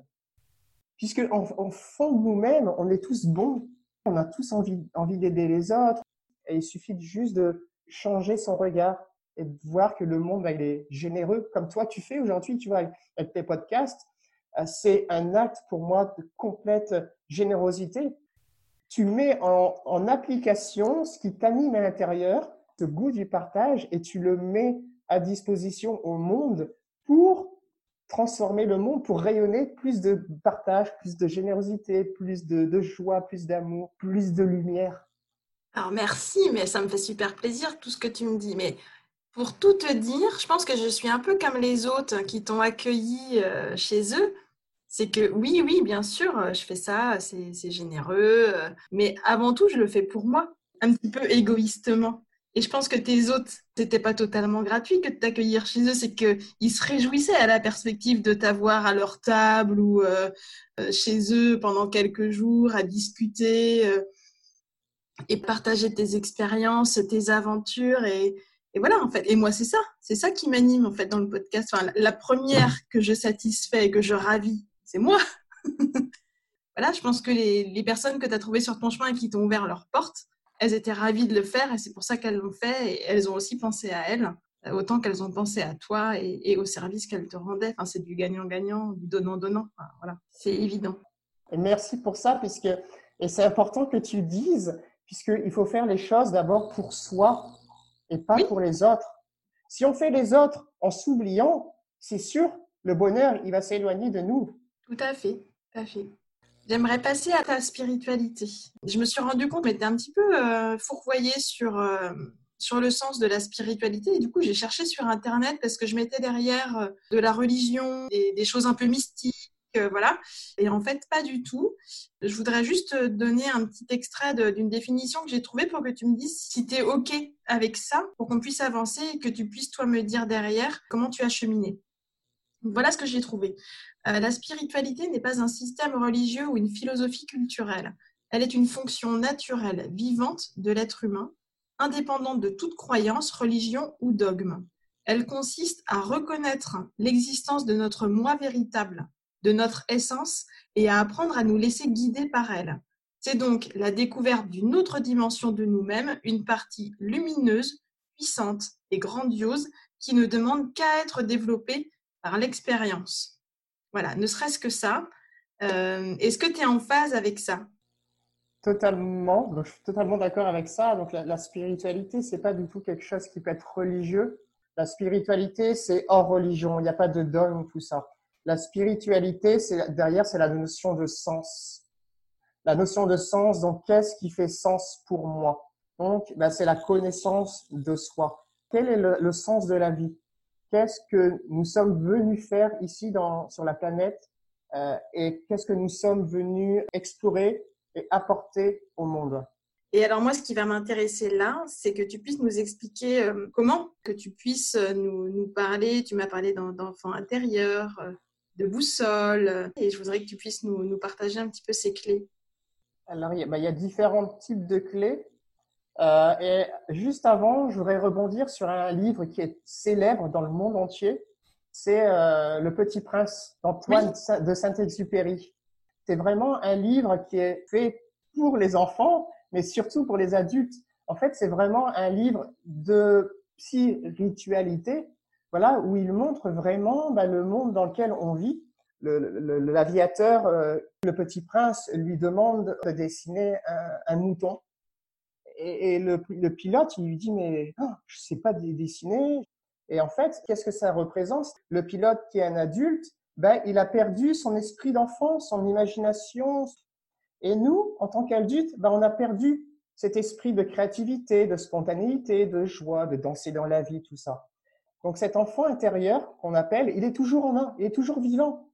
Puisque en, fond de nous-mêmes, on est tous bons, on a tous envie, envie d'aider les autres et il suffit juste de changer son regard et de voir que le monde est généreux comme toi tu fais aujourd'hui, tu vois, avec tes podcasts euh, c'est un acte pour moi de complète générosité. Tu mets en, application ce qui t'anime à l'intérieur, ce goût du partage, et tu le mets à disposition au monde pour transformer le monde, pour rayonner plus de partage, plus de générosité, plus de, joie, plus d'amour, plus de lumière. Alors merci, mais ça me fait super plaisir tout ce que tu me dis. Mais pour tout te dire, je pense que je suis un peu comme les autres qui t'ont accueilli euh, chez eux c'est que oui, oui, bien sûr, euh, je fais ça, c'est généreux, euh, mais avant tout, je le fais pour moi, un petit peu égoïstement. Et je pense que tes hôtes, c'était pas totalement gratuit que de t'accueillir chez eux, c'est qu'ils se réjouissaient à la perspective de t'avoir à leur table ou euh, chez eux pendant quelques jours à discuter et partager tes expériences, tes aventures et, et voilà, en fait. Et moi, c'est ça. C'est ça qui m'anime, en fait, dans le podcast. Enfin, la première que je satisfais et que je ravis c'est moi. *laughs* voilà, je pense que les, personnes que tu as trouvées sur ton chemin et qui t'ont ouvert leurs portes, elles étaient ravies de le faire et c'est pour ça qu'elles l'ont fait et elles ont aussi pensé à elles euh, autant qu'elles ont pensé à toi et, au service qu'elles te rendaient. Enfin, c'est du gagnant-gagnant, du donnant-donnant. voilà, c'est évident. Et merci pour ça, puisque et c'est important que tu dises, puisqu'il faut faire les choses d'abord pour soi et pas pour les autres. Si on fait les autres en s'oubliant, c'est sûr, le bonheur, il va s'éloigner de nous. Tout à fait, tout à fait. J'aimerais passer à ta spiritualité. Je me suis rendu compte j'étais un petit peu euh, fourvoyée sur, euh, sur le sens de la spiritualité. Et du coup, j'ai cherché sur Internet parce que je mettais derrière euh, de la religion, et des choses un peu mystiques, voilà. Et en fait, pas du tout. Je voudrais juste donner un petit extrait d'une définition que j'ai trouvée pour que tu me dises si tu es OK avec ça, pour qu'on puisse avancer et que tu puisses, toi, me dire derrière comment tu as cheminé. Voilà ce que j'ai trouvé. Euh, la spiritualité n'est pas un système religieux ou une philosophie culturelle. Elle est une fonction naturelle, vivante de l'être humain, indépendante de toute croyance, religion ou dogme. Elle consiste à reconnaître l'existence de notre moi véritable, de notre essence, et à apprendre à nous laisser guider par elle. C'est donc la découverte d'une autre dimension de nous-mêmes, une partie lumineuse, puissante et grandiose qui ne demande qu'à être développée par l'expérience. Voilà, ne serait-ce que ça. Euh, est-ce que tu es en phase avec ça? Totalement, je suis totalement d'accord avec ça. Donc la, la spiritualité, c'est pas du tout quelque chose qui peut être religieux. La spiritualité, c'est hors religion. Il n'y a pas de dogme, tout ça. La spiritualité, c'est derrière, c'est la notion de sens. La notion de sens, donc qu'est-ce qui fait sens pour moi? Donc, ben, c'est la connaissance de soi. Quel est le, sens de la vie? Qu'est-ce que nous sommes venus faire ici dans, sur la planète euh, et qu'est-ce que nous sommes venus explorer et apporter au monde et alors moi, ce qui va m'intéresser là, c'est que tu puisses nous expliquer euh, comment, que tu puisses euh, nous, nous parler, tu m'as parlé d'enfants intérieurs, euh, de boussole, et je voudrais que tu puisses nous, nous partager un petit peu ces clés. Alors, il y, a, bah, il y a différents types de clés. Euh, et juste avant, je voudrais rebondir sur un livre qui est célèbre dans le monde entier. C'est euh, Le Petit Prince d'Antoine de Saint-Exupéry. C'est vraiment un livre qui est fait pour les enfants, mais surtout pour les adultes. En fait, c'est vraiment un livre de spiritualité, voilà, où il montre vraiment bah, le monde dans lequel on vit. L'aviateur, le, le, euh, petit prince, lui demande de dessiner un, un mouton. Et, le, le, pilote, il lui dit, mais oh, je sais pas dessiner. Et en fait, qu'est-ce que ça représente? Le pilote qui est un adulte, ben, il a perdu son esprit d'enfant, son imagination, et nous, en tant qu'adultes, ben, on a perdu cet esprit de créativité, de spontanéité, de joie, de danser dans la vie, tout ça. Donc cet enfant intérieur qu'on appelle, il est toujours en main, il est toujours vivant.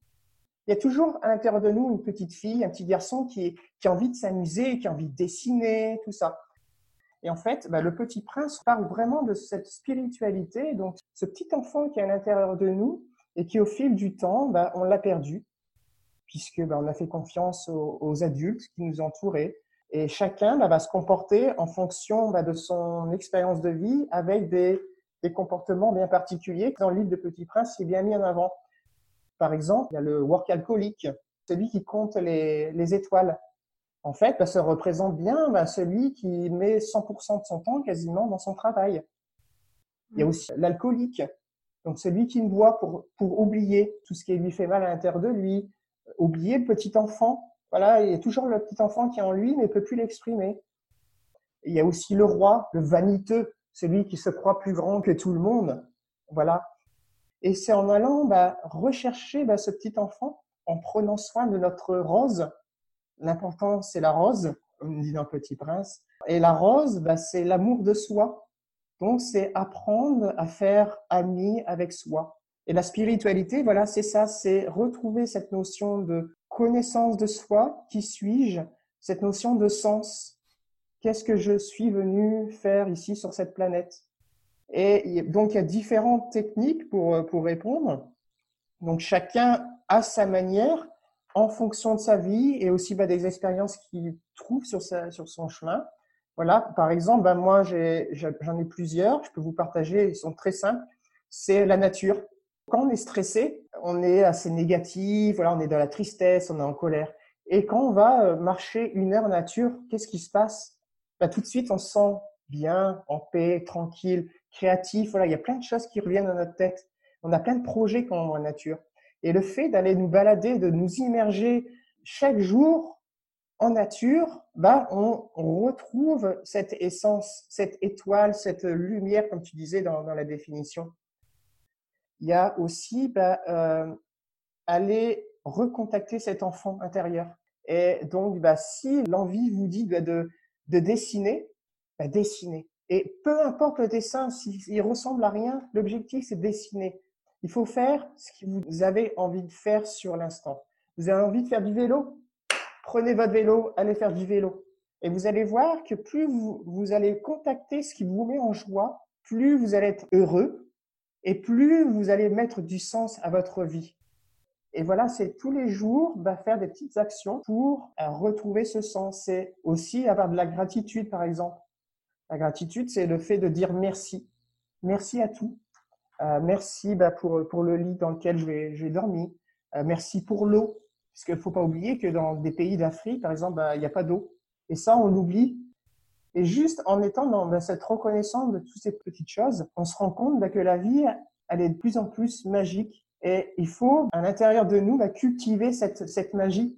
Il y a toujours à l'intérieur de nous une petite fille, un petit garçon qui, qui a envie de s'amuser, qui a envie de dessiner, tout ça. Et en fait, ben, le petit prince parle vraiment de cette spiritualité. Donc ce petit enfant qui est à l'intérieur de nous et qui au fil du temps, ben, on l'a perdu puisque ben, on a fait confiance aux, adultes qui nous entouraient. Et chacun ben, va se comporter en fonction ben, de son expérience de vie avec des, des, comportements bien particuliers. Dans le livre de Petit Prince, c'est bien mis en avant. Par exemple, il y a le work alcoolique, celui qui compte les, les étoiles. En fait, ben, ça représente bien ben, celui qui met 100% de son temps quasiment dans son travail. Il y a aussi l'alcoolique, donc celui qui ne boit pour, pour oublier tout ce qui lui fait mal à l'intérieur de lui, oublier le petit enfant. Voilà, il y a toujours le petit enfant qui est en lui, mais ne peut plus l'exprimer. Il y a aussi le roi, le vaniteux, celui qui se croit plus grand que tout le monde. Voilà. Et c'est en allant bah, rechercher bah, ce petit enfant, en prenant soin de notre rose. L'important, c'est la rose, comme dit dans Petit Prince. Et la rose, bah, c'est l'amour de soi. Donc, c'est apprendre à faire ami avec soi. Et la spiritualité, voilà, c'est ça, c'est retrouver cette notion de connaissance de soi, qui suis-je, cette notion de sens. Qu'est-ce que je suis venu faire ici sur cette planète? Et donc, il y a différentes techniques pour, pour répondre. Donc, chacun a sa manière en fonction de sa vie et aussi bah, des expériences qu'il trouve sur, sa, sur son chemin. Voilà, par exemple, bah, moi, j'en ai, plusieurs, je peux vous partager, ils sont très simples. C'est la nature. Quand on est stressé, on est assez négatif, voilà, on est dans la tristesse, on est en colère. Et quand on va euh, marcher une heure nature, qu'est-ce qui se passe? Bah, Tout de suite, on se sent bien, en paix, tranquille, créatif. Voilà, il y a plein de choses qui reviennent dans notre tête. On a plein de projets quand on est en nature. Et le fait d'aller nous balader, de nous immerger chaque jour en nature, bah, on, retrouve cette essence, cette étoile, cette lumière, comme tu disais dans la définition il y a aussi bah, euh, aller recontacter cet enfant intérieur. Et donc, bah, si l'envie vous dit bah, de, de dessiner, bah, dessinez. Et peu importe le dessin, s'il ressemble à rien, l'objectif, c'est de dessiner. Il faut faire ce que vous avez envie de faire sur l'instant. Vous avez envie de faire du vélo? Prenez votre vélo, allez faire du vélo. Et vous allez voir que plus vous, vous allez contacter ce qui vous met en joie, plus vous allez être heureux, et plus vous allez mettre du sens à votre vie. Et voilà, c'est tous les jours bah, faire des petites actions pour euh, retrouver ce sens. C'est aussi avoir de la gratitude, par exemple. La gratitude, c'est le fait de dire merci. Merci à tout. Euh, merci bah, pour, pour le lit dans lequel j'ai dormi. Euh, merci pour l'eau. Parce qu'il ne faut pas oublier que dans des pays d'Afrique, par exemple, bah, il n'y a pas d'eau. Et ça, on l'oublie. Et juste en étant dans cette reconnaissance de toutes ces petites choses, on se rend compte bah, que la vie, elle est de plus en plus magique. Et il faut, à l'intérieur de nous, bah, cultiver cette, cette magie.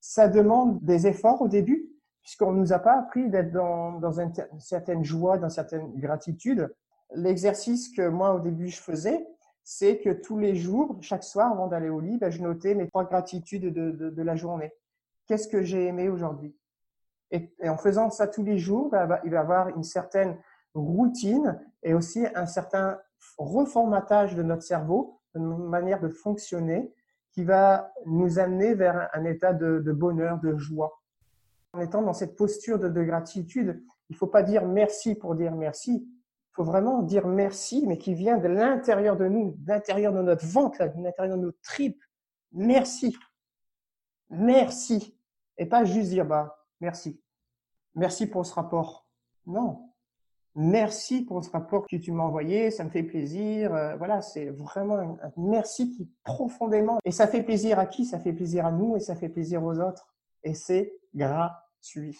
Ça demande des efforts au début, puisqu'on ne nous a pas appris d'être dans, dans une certaine joie, dans une certaine gratitude. L'exercice que moi, au début, je faisais, c'est que tous les jours, chaque soir, avant d'aller au lit, bah, je notais mes trois gratitudes de, de, de la journée. Qu'est-ce que j'ai aimé aujourd'hui? Et, en faisant ça tous les jours, bah, il va y avoir une certaine routine et aussi un certain reformatage de notre cerveau, une manière de fonctionner qui va nous amener vers un état de, de bonheur, de joie. En étant dans cette posture de, de gratitude, il ne faut pas dire merci pour dire merci. Vraiment dire merci, mais qui vient de l'intérieur de nous, de l'intérieur de notre ventre, de l'intérieur de nos tripes. Merci. Merci. Et pas juste dire, bah, merci. Merci pour ce rapport. Non. Merci pour ce rapport que tu m'as envoyé, ça me fait plaisir. Euh, voilà, c'est vraiment un, merci qui profondément. Et ça fait plaisir à qui? Ça fait plaisir à nous et ça fait plaisir aux autres. Et c'est gratuit.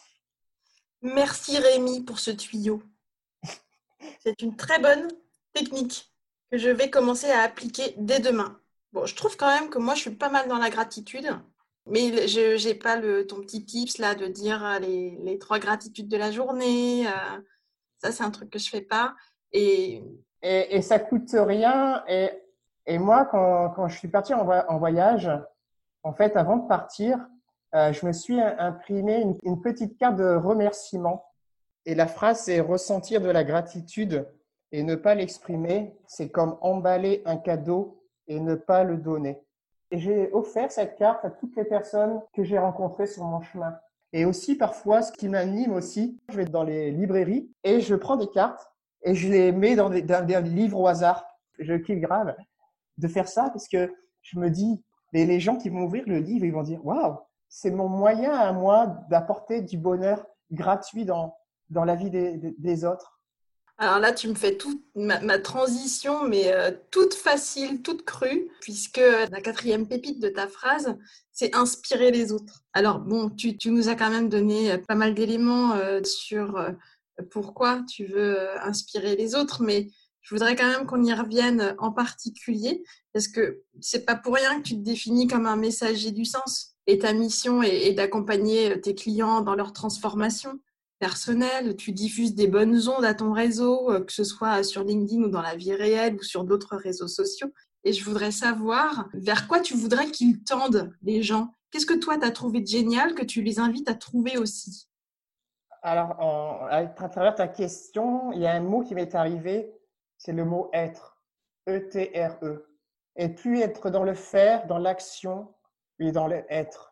Merci Rémi pour ce tuyau. C'est une très bonne technique que je vais commencer à appliquer dès demain. Bon, je trouve quand même que moi, je suis pas mal dans la gratitude. Mais je n'ai pas le, ton petit tips là de dire euh, les, trois gratitudes de la journée. Euh, ça, c'est un truc que je fais pas. Et, et, et ça coûte rien. Et, et moi, quand, quand, je suis partie en, voyage, en fait, avant de partir, euh, je me suis imprimé une, petite carte de remerciement. Et la phrase, c'est ressentir de la gratitude et ne pas l'exprimer. C'est comme emballer un cadeau et ne pas le donner. Et j'ai offert cette carte à toutes les personnes que j'ai rencontrées sur mon chemin. Et aussi, parfois, ce qui m'anime aussi, je vais dans les librairies et je prends des cartes et je les mets dans des, livres au hasard. Je kiffe grave de faire ça parce que je me dis, les, les gens qui vont ouvrir le livre, ils vont dire, waouh, c'est mon moyen à moi d'apporter du bonheur gratuit dans, dans la vie des, autres. Alors là, tu me fais toute ma, transition, mais euh, toute facile, toute crue, puisque la quatrième pépite de ta phrase, c'est inspirer les autres. Alors bon, tu, nous as quand même donné pas mal d'éléments euh, sur euh, pourquoi tu veux inspirer les autres, mais je voudrais quand même qu'on y revienne en particulier, parce que c'est pas pour rien que tu te définis comme un messager du sens. Et ta mission est d'accompagner tes clients dans leur transformation personnel, tu diffuses des bonnes ondes à ton réseau, euh, que ce soit sur LinkedIn ou dans la vie réelle ou sur d'autres réseaux sociaux. Et je voudrais savoir vers quoi tu voudrais qu'ils tendent, les gens? Qu'est-ce que toi, tu as trouvé de génial que tu les invites à trouver aussi? Alors, à travers ta question, il y a un mot qui m'est arrivé, c'est le mot être. E-T-R-E. -E. Et plus être dans le faire, dans l'action, mais dans le être.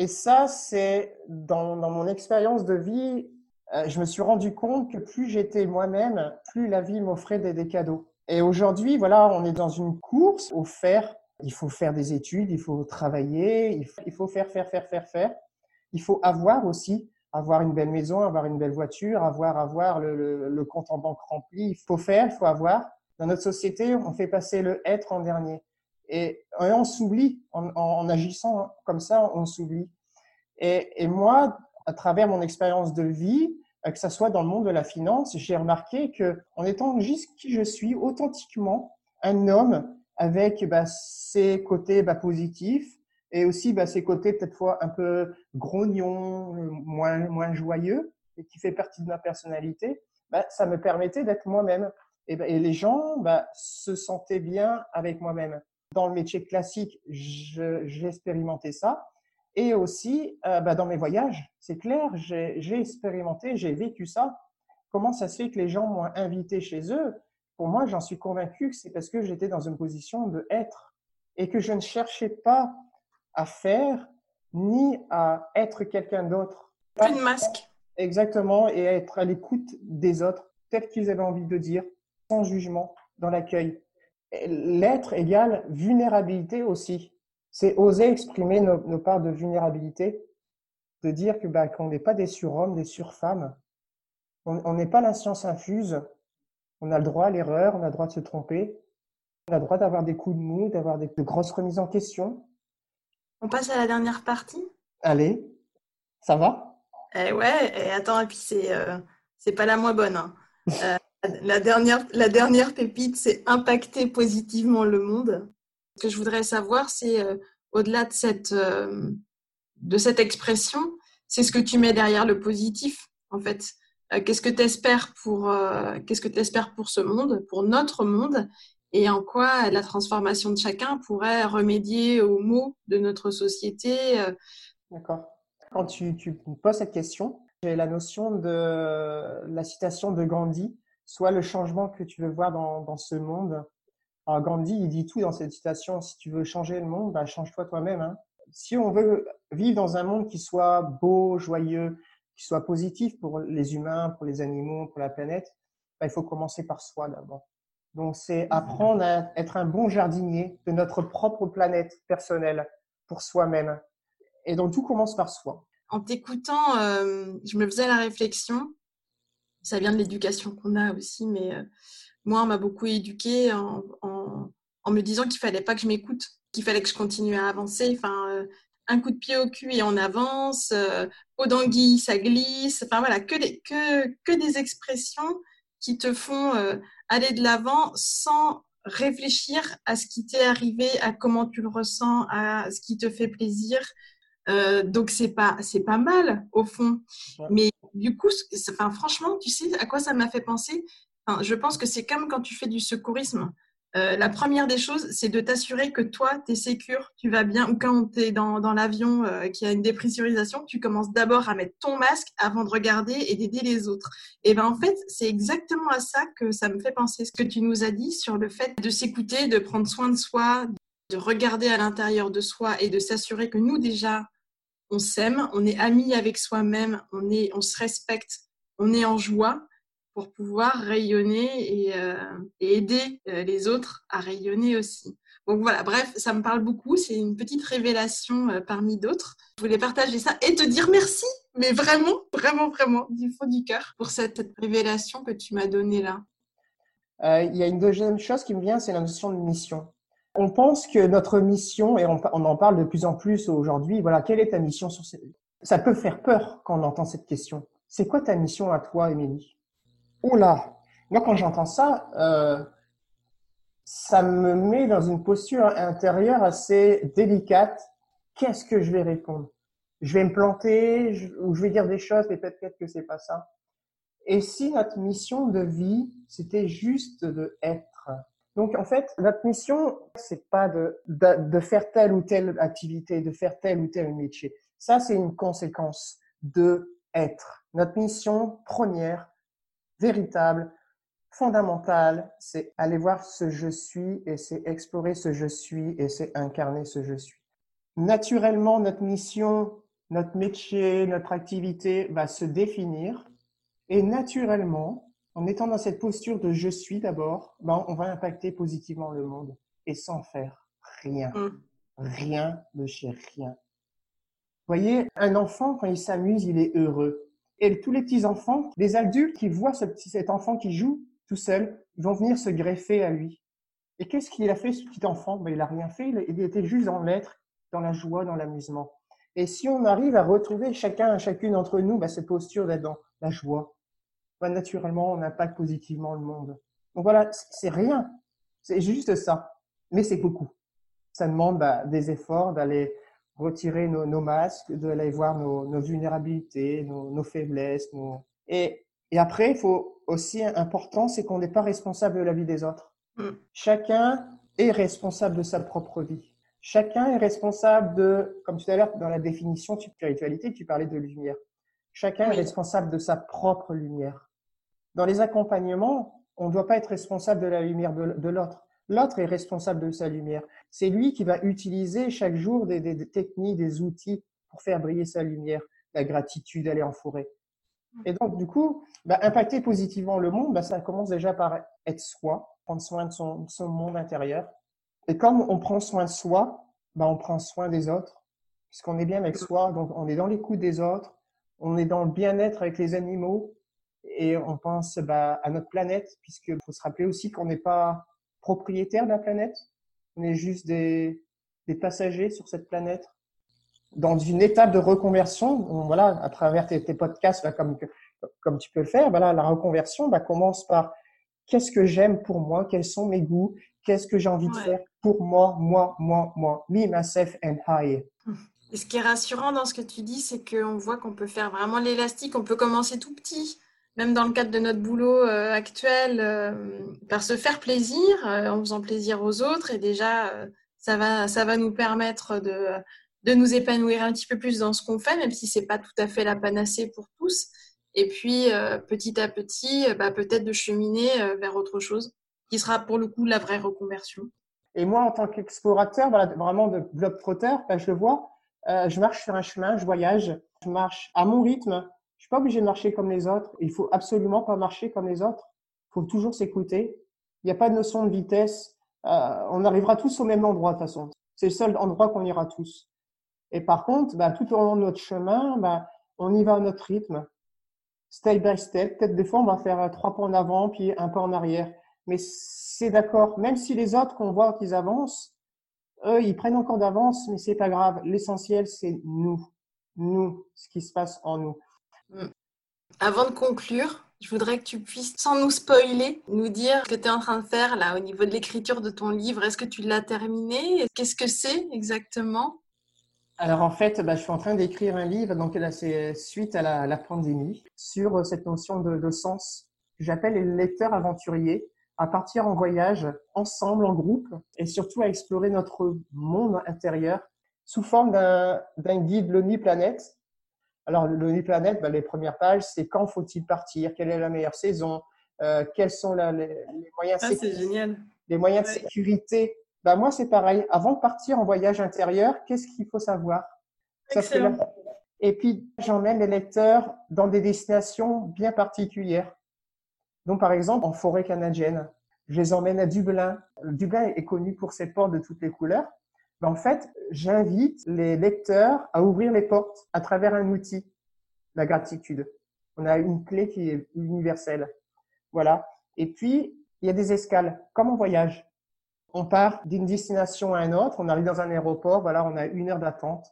Et ça, c'est dans, mon expérience de vie, euh, je me suis rendu compte que plus j'étais moi-même, plus la vie m'offrait des, cadeaux. Et aujourd'hui, voilà, on est dans une course au faire. Il faut faire des études, il faut travailler, il faut, faire, faire, faire, faire, faire. Il faut avoir aussi, avoir une belle maison, avoir une belle voiture, avoir, avoir le compte en banque rempli. Il faut faire, il faut avoir. Dans notre société, on fait passer le être en dernier. Et, on s'oublie, en, agissant comme ça, on s'oublie. Et, moi, à travers mon expérience de vie, euh, que ce soit dans le monde de la finance, j'ai remarqué que en étant juste qui je suis, authentiquement, un homme avec bah, ses côtés bah, positifs et aussi bah, ses côtés peut-être fois un peu grognon, moins, moins joyeux, et qui fait partie de ma personnalité, bah, ça me permettait d'être moi-même. Et, bah, et, les gens bah, se sentaient bien avec moi-même. Dans le métier classique, j'ai expérimenté ça. Et aussi, euh, bah, dans mes voyages, c'est clair, j'ai expérimenté, j'ai vécu ça. Comment ça se fait que les gens m'ont invité chez eux? Pour moi, j'en suis convaincu que c'est parce que j'étais dans une position de être et que je ne cherchais pas à faire ni à être quelqu'un d'autre. Une masque. Exactement, et à être à l'écoute des autres, tel qu'ils avaient envie de dire, sans jugement, dans l'accueil. L'être égale vulnérabilité aussi. C'est oser exprimer nos, nos, parts de vulnérabilité, de dire que bah, qu'on n'est pas des surhommes, des surfemmes. On n'est pas la science infuse. On a le droit à l'erreur, on a le droit de se tromper. On a le droit d'avoir des coups de mou, d'avoir de grosses remises en question. On passe à la dernière partie? Allez, ça va? Eh ouais, et attends, et puis c'est euh, c'est pas la moins bonne. Hein. Euh, *laughs* la, dernière, la dernière pépite, c'est impacter positivement le monde. Ce que je voudrais savoir, c'est euh, au-delà de cette, de cette expression, c'est ce que tu mets derrière le positif, en fait. qu'est-ce que tu espères pour, qu'est-ce que tu espères pour ce monde, pour notre monde, et en quoi la transformation de chacun pourrait remédier aux maux de notre société. D'accord. Quand tu, tu poses cette question, j'ai la notion de la citation de Gandhi, soit le changement que tu veux voir dans, dans ce monde. Alors Gandhi, il dit tout dans cette citation, si tu veux changer le monde, bah, change-toi toi-même. Hein. Si on veut vivre dans un monde qui soit beau, joyeux, qui soit positif pour les humains, pour les animaux, pour la planète, bah, il faut commencer par soi d'abord. Donc c'est apprendre à être un bon jardinier de notre propre planète personnelle pour soi-même. Et donc tout commence par soi. En t'écoutant, euh, je me faisais la réflexion, ça vient de l'éducation qu'on a aussi, mais euh, moi, on m'a beaucoup éduquée en, me disant qu'il fallait pas que je m'écoute, qu'il fallait que je continue à avancer. Enfin, euh, un coup de pied au cul et on avance, au d'anguille, ça glisse. Enfin voilà, que que, que des expressions qui te font aller de l'avant sans réfléchir à ce qui t'est arrivé, à comment tu le ressens, à ce qui te fait plaisir. Euh, donc c'est pas c'est pas mal au fond. Mais du coup, enfin franchement, tu sais à quoi ça m'a fait penser? Je pense que c'est comme quand tu fais du secourisme. Euh, la première des choses, c'est de t'assurer que toi, tu es sécure, tu vas bien, ou quand tu es dans, dans l'avion euh, qui a une dépressurisation, tu commences d'abord à mettre ton masque avant de regarder et d'aider les autres. Et ben en fait, c'est exactement à ça que ça me fait penser, ce que tu nous as dit sur le fait de s'écouter, de prendre soin de soi, de regarder à l'intérieur de soi et de s'assurer que nous déjà, on s'aime, on est amis avec soi-même, on se respecte, on est en joie pour pouvoir rayonner et, euh, aider euh, les autres à rayonner aussi. Donc voilà, bref, ça me parle beaucoup. C'est une petite révélation euh, parmi d'autres. Je voulais partager ça et te dire merci, mais vraiment, vraiment, vraiment, du fond du cœur, pour cette, révélation que tu m'as donnée là. Il y a une deuxième chose qui me vient, c'est la notion de mission. On pense que notre mission, et on, en parle de plus en plus aujourd'hui, voilà, quelle est ta mission sur cette... Ça peut faire peur quand on entend cette question. C'est quoi ta mission à toi, Émilie? Oula, moi quand j'entends ça, euh, ça me met dans une posture intérieure assez délicate. Qu'est-ce que je vais répondre? Je vais me planter ou je vais dire des choses, mais peut-être que c'est pas ça. Et si notre mission de vie, c'était juste de être Donc en fait, notre mission, c'est pas de, de, de faire telle ou telle activité, de faire tel ou tel métier. Ça, c'est une conséquence de être. Notre mission première, véritable, fondamental, c'est aller voir ce je suis et c'est explorer ce je suis et c'est incarner ce je suis. Naturellement, notre mission, notre métier, notre activité va se définir et naturellement, en étant dans cette posture de je suis d'abord, ben, on va impacter positivement le monde et sans faire rien. Mm. Rien de chez rien. Vous voyez, un enfant, quand il s'amuse, il est heureux. Et tous les petits enfants, les adultes qui voient ce petit, cet enfant qui joue tout seul, vont venir se greffer à lui. Et qu'est-ce qu'il a fait, ce petit enfant? Ben, Il n'a rien fait, il était juste dans l'être, dans la joie, dans l'amusement. Et si on arrive à retrouver chacun, chacune d'entre nous, ben, cette posture d'être dans la joie, ben, naturellement, on impacte positivement le monde. Donc voilà, c'est rien. C'est juste ça. Mais c'est beaucoup. Ça demande ben, des efforts d'aller retirer nos, nos masques, d'aller voir nos, nos vulnérabilités, nos, nos faiblesses. Nos... Et, et après, il faut aussi important, c'est qu'on n'est pas responsable de la vie des autres. Mm. Chacun est responsable de sa propre vie. Chacun est responsable de, comme tout à l'heure, dans la définition de spiritualité, tu parlais de lumière. Chacun est responsable de sa propre lumière. Dans les accompagnements, on ne doit pas être responsable de la lumière de, de l'autre. L'autre est responsable de sa lumière. C'est lui qui va utiliser chaque jour des, techniques, des outils pour faire briller sa lumière. La gratitude, aller en forêt. Et donc, du coup, bah, impacter positivement le monde, bah, ça commence déjà par être soi, prendre soin de son, son monde intérieur. Et comme on prend soin de soi, bah, on prend soin des autres, puisqu'on est bien avec soi, donc on est dans l'écoute des autres, on est dans le bien-être avec les animaux, et on pense bah, à notre planète, puisqu'il faut se rappeler aussi qu'on n'est pas propriétaire de la planète. On est juste des, des passagers sur cette planète. dans une étape de reconversion, voilà, à travers tes, podcasts, comme, comme tu peux le faire, voilà, la reconversion bah, commence par qu'est-ce que j'aime pour moi, quels sont mes goûts, qu'est-ce que j'ai envie de faire pour moi, moi, moi, moi, me, myself and I. Et ce qui est rassurant dans ce que tu dis, c'est qu'on voit qu'on peut faire vraiment l'élastique, on peut commencer tout petit, même dans le cadre de notre boulot euh, actuel, euh, par se faire plaisir, euh, en faisant plaisir aux autres, et déjà, ça, va, ça va nous permettre de, de nous épanouir un petit peu plus dans ce qu'on fait, même si c'est pas tout à fait la panacée pour tous. Et puis, petit à petit, bah, peut-être de cheminer vers autre chose, qui sera pour le coup la vraie reconversion. Et moi, en tant qu'explorateur, vraiment de globe-trotter, bah, je le vois, je marche sur un chemin, je voyage, je marche à mon rythme. Pas obligé de marcher comme les autres. Il faut absolument pas marcher comme les autres. Il faut toujours s'écouter. Il n'y a pas de notion de vitesse. Euh, on arrivera tous au même endroit de toute façon. C'est le seul endroit qu'on ira tous. Et par contre, bah, tout au long de notre chemin, bah, on y va à notre rythme, step by step. Peut-être des fois, on va faire trois pas en avant, puis un pas en arrière. Mais c'est d'accord. Même si les autres, qu'on voit qu'ils avancent, eux, ils prennent encore d'avance, mais c'est pas grave. L'essentiel, c'est nous. Nous, ce qui se passe en nous. Hmm. Avant de conclure, je voudrais que tu puisses, sans nous spoiler, nous dire ce que tu es en train de faire là au niveau de l'écriture de ton livre. Est-ce que tu l'as terminé? Qu'est-ce que c'est exactement? Alors en fait, bah, je suis en train d'écrire un livre, donc là c'est suite à la, pandémie, sur cette notion de, de sens. J'appelle les lecteurs aventuriers à partir en voyage ensemble, en groupe, et surtout à explorer notre monde intérieur sous forme d'un guide l'ONU Planète. Alors, l'ONU Planète, bah, les premières pages, c'est quand faut-il partir, quelle est la meilleure saison, euh, quels sont les, moyens, ah, génial. les moyens de sécurité. Bah, moi, c'est pareil. Avant de partir en voyage intérieur, qu'est-ce qu'il faut savoir? Excellent. Et puis, j'emmène les lecteurs dans des destinations bien particulières. Donc, par exemple, en forêt canadienne, je les emmène à Dublin. Dublin est connu pour ses portes de toutes les couleurs. Mais en fait, j'invite les lecteurs à ouvrir les portes à travers un outil, la gratitude. On a une clé qui est universelle. Voilà. Et puis, il y a des escales, comme en voyage. On part d'une destination à une autre, on arrive dans un aéroport, voilà, on a une heure d'attente.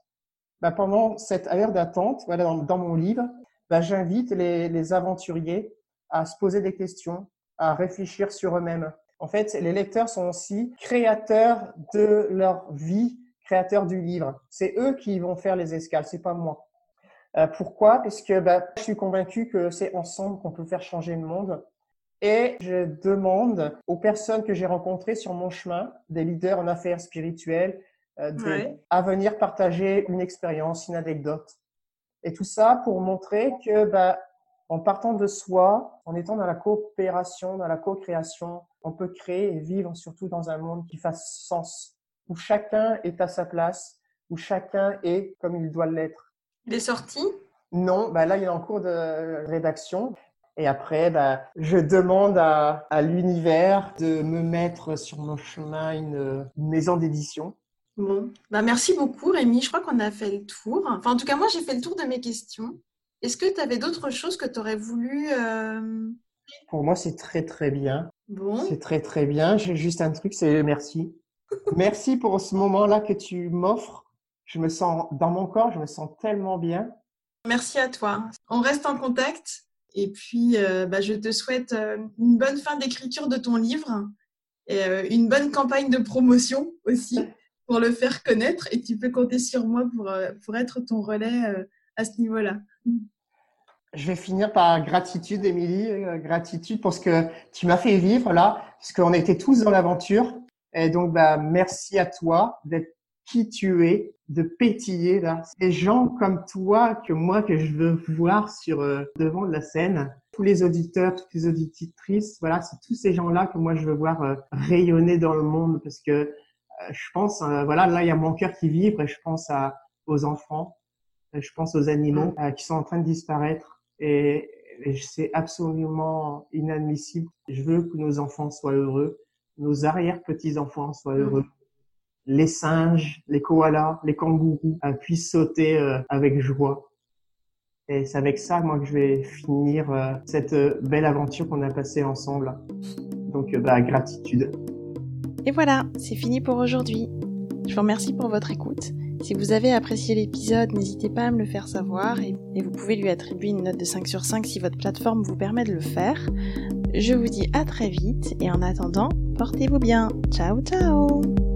Bah, pendant cette heure d'attente, voilà, dans, mon livre, bah, j'invite les aventuriers à se poser des questions, à réfléchir sur eux-mêmes. En fait, les lecteurs sont aussi créateurs de leur vie, créateurs du livre. C'est eux qui vont faire les escales, c'est pas moi. Euh, pourquoi? Parce que bah, je suis convaincu que c'est ensemble qu'on peut faire changer le monde. Et je demande aux personnes que j'ai rencontrées sur mon chemin, des leaders en affaires spirituelles, euh, à venir partager une expérience, une anecdote. Et tout ça pour montrer que bah, en partant de soi, en étant dans la coopération, dans la co-création, on peut créer et vivre surtout dans un monde qui fasse sens, où chacun est à sa place, où chacun est comme il doit l'être. Il est sorti Non, bah là il est en cours de rédaction. Et après, bah, je demande à, l'univers de me mettre sur mon chemin une, maison d'édition. Bon, bah merci beaucoup Rémi. Je crois qu'on a fait le tour. Enfin, en tout cas, moi, j'ai fait le tour de mes questions. Est-ce que tu avais d'autres choses que tu aurais voulu euh, Pour moi, c'est très très bien. Bon. C'est très très bien. J'ai juste un truc, c'est merci. merci pour ce moment-là que tu m'offres. Je me sens dans mon corps, je me sens tellement bien. Merci à toi. On reste en contact. Et puis, euh, bah, je te souhaite euh, une bonne fin d'écriture de ton livre et une bonne campagne de promotion aussi pour le faire connaître. Et tu peux compter sur moi pour, pour être ton relais à ce niveau-là. Je vais finir par gratitude, Émilie, euh, gratitude pour ce que tu m'as fait vivre là, parce qu'on était tous dans l'aventure. Et donc, bah, merci à toi d'être qui tu es, de pétiller là. Des gens comme toi que moi que je veux voir sur euh, devant de la scène. Tous les auditeurs, toutes les auditrices, voilà, c'est tous ces gens-là que moi je veux voir euh, rayonner dans le monde parce que je pense, voilà, là il y a mon cœur qui vibre et je pense à, aux enfants, je pense aux animaux mm. euh, qui sont en train de disparaître et, c'est absolument inadmissible. Je veux que nos enfants soient heureux, nos arrière-petits-enfants soient mm. heureux. Les singes, les koalas, les kangourous euh, puissent sauter euh, avec joie. Et c'est avec ça, moi, que je vais finir cette belle aventure qu'on a passée ensemble. Donc, bah, gratitude. Et voilà, c'est fini pour aujourd'hui. Je vous remercie pour votre écoute Si vous avez apprécié l'épisode, n'hésitez pas à me le faire savoir et, vous pouvez lui attribuer une note de 5 sur 5 si votre plateforme vous permet de le faire. Je vous dis à très vite et en attendant, portez-vous bien. Ciao ciao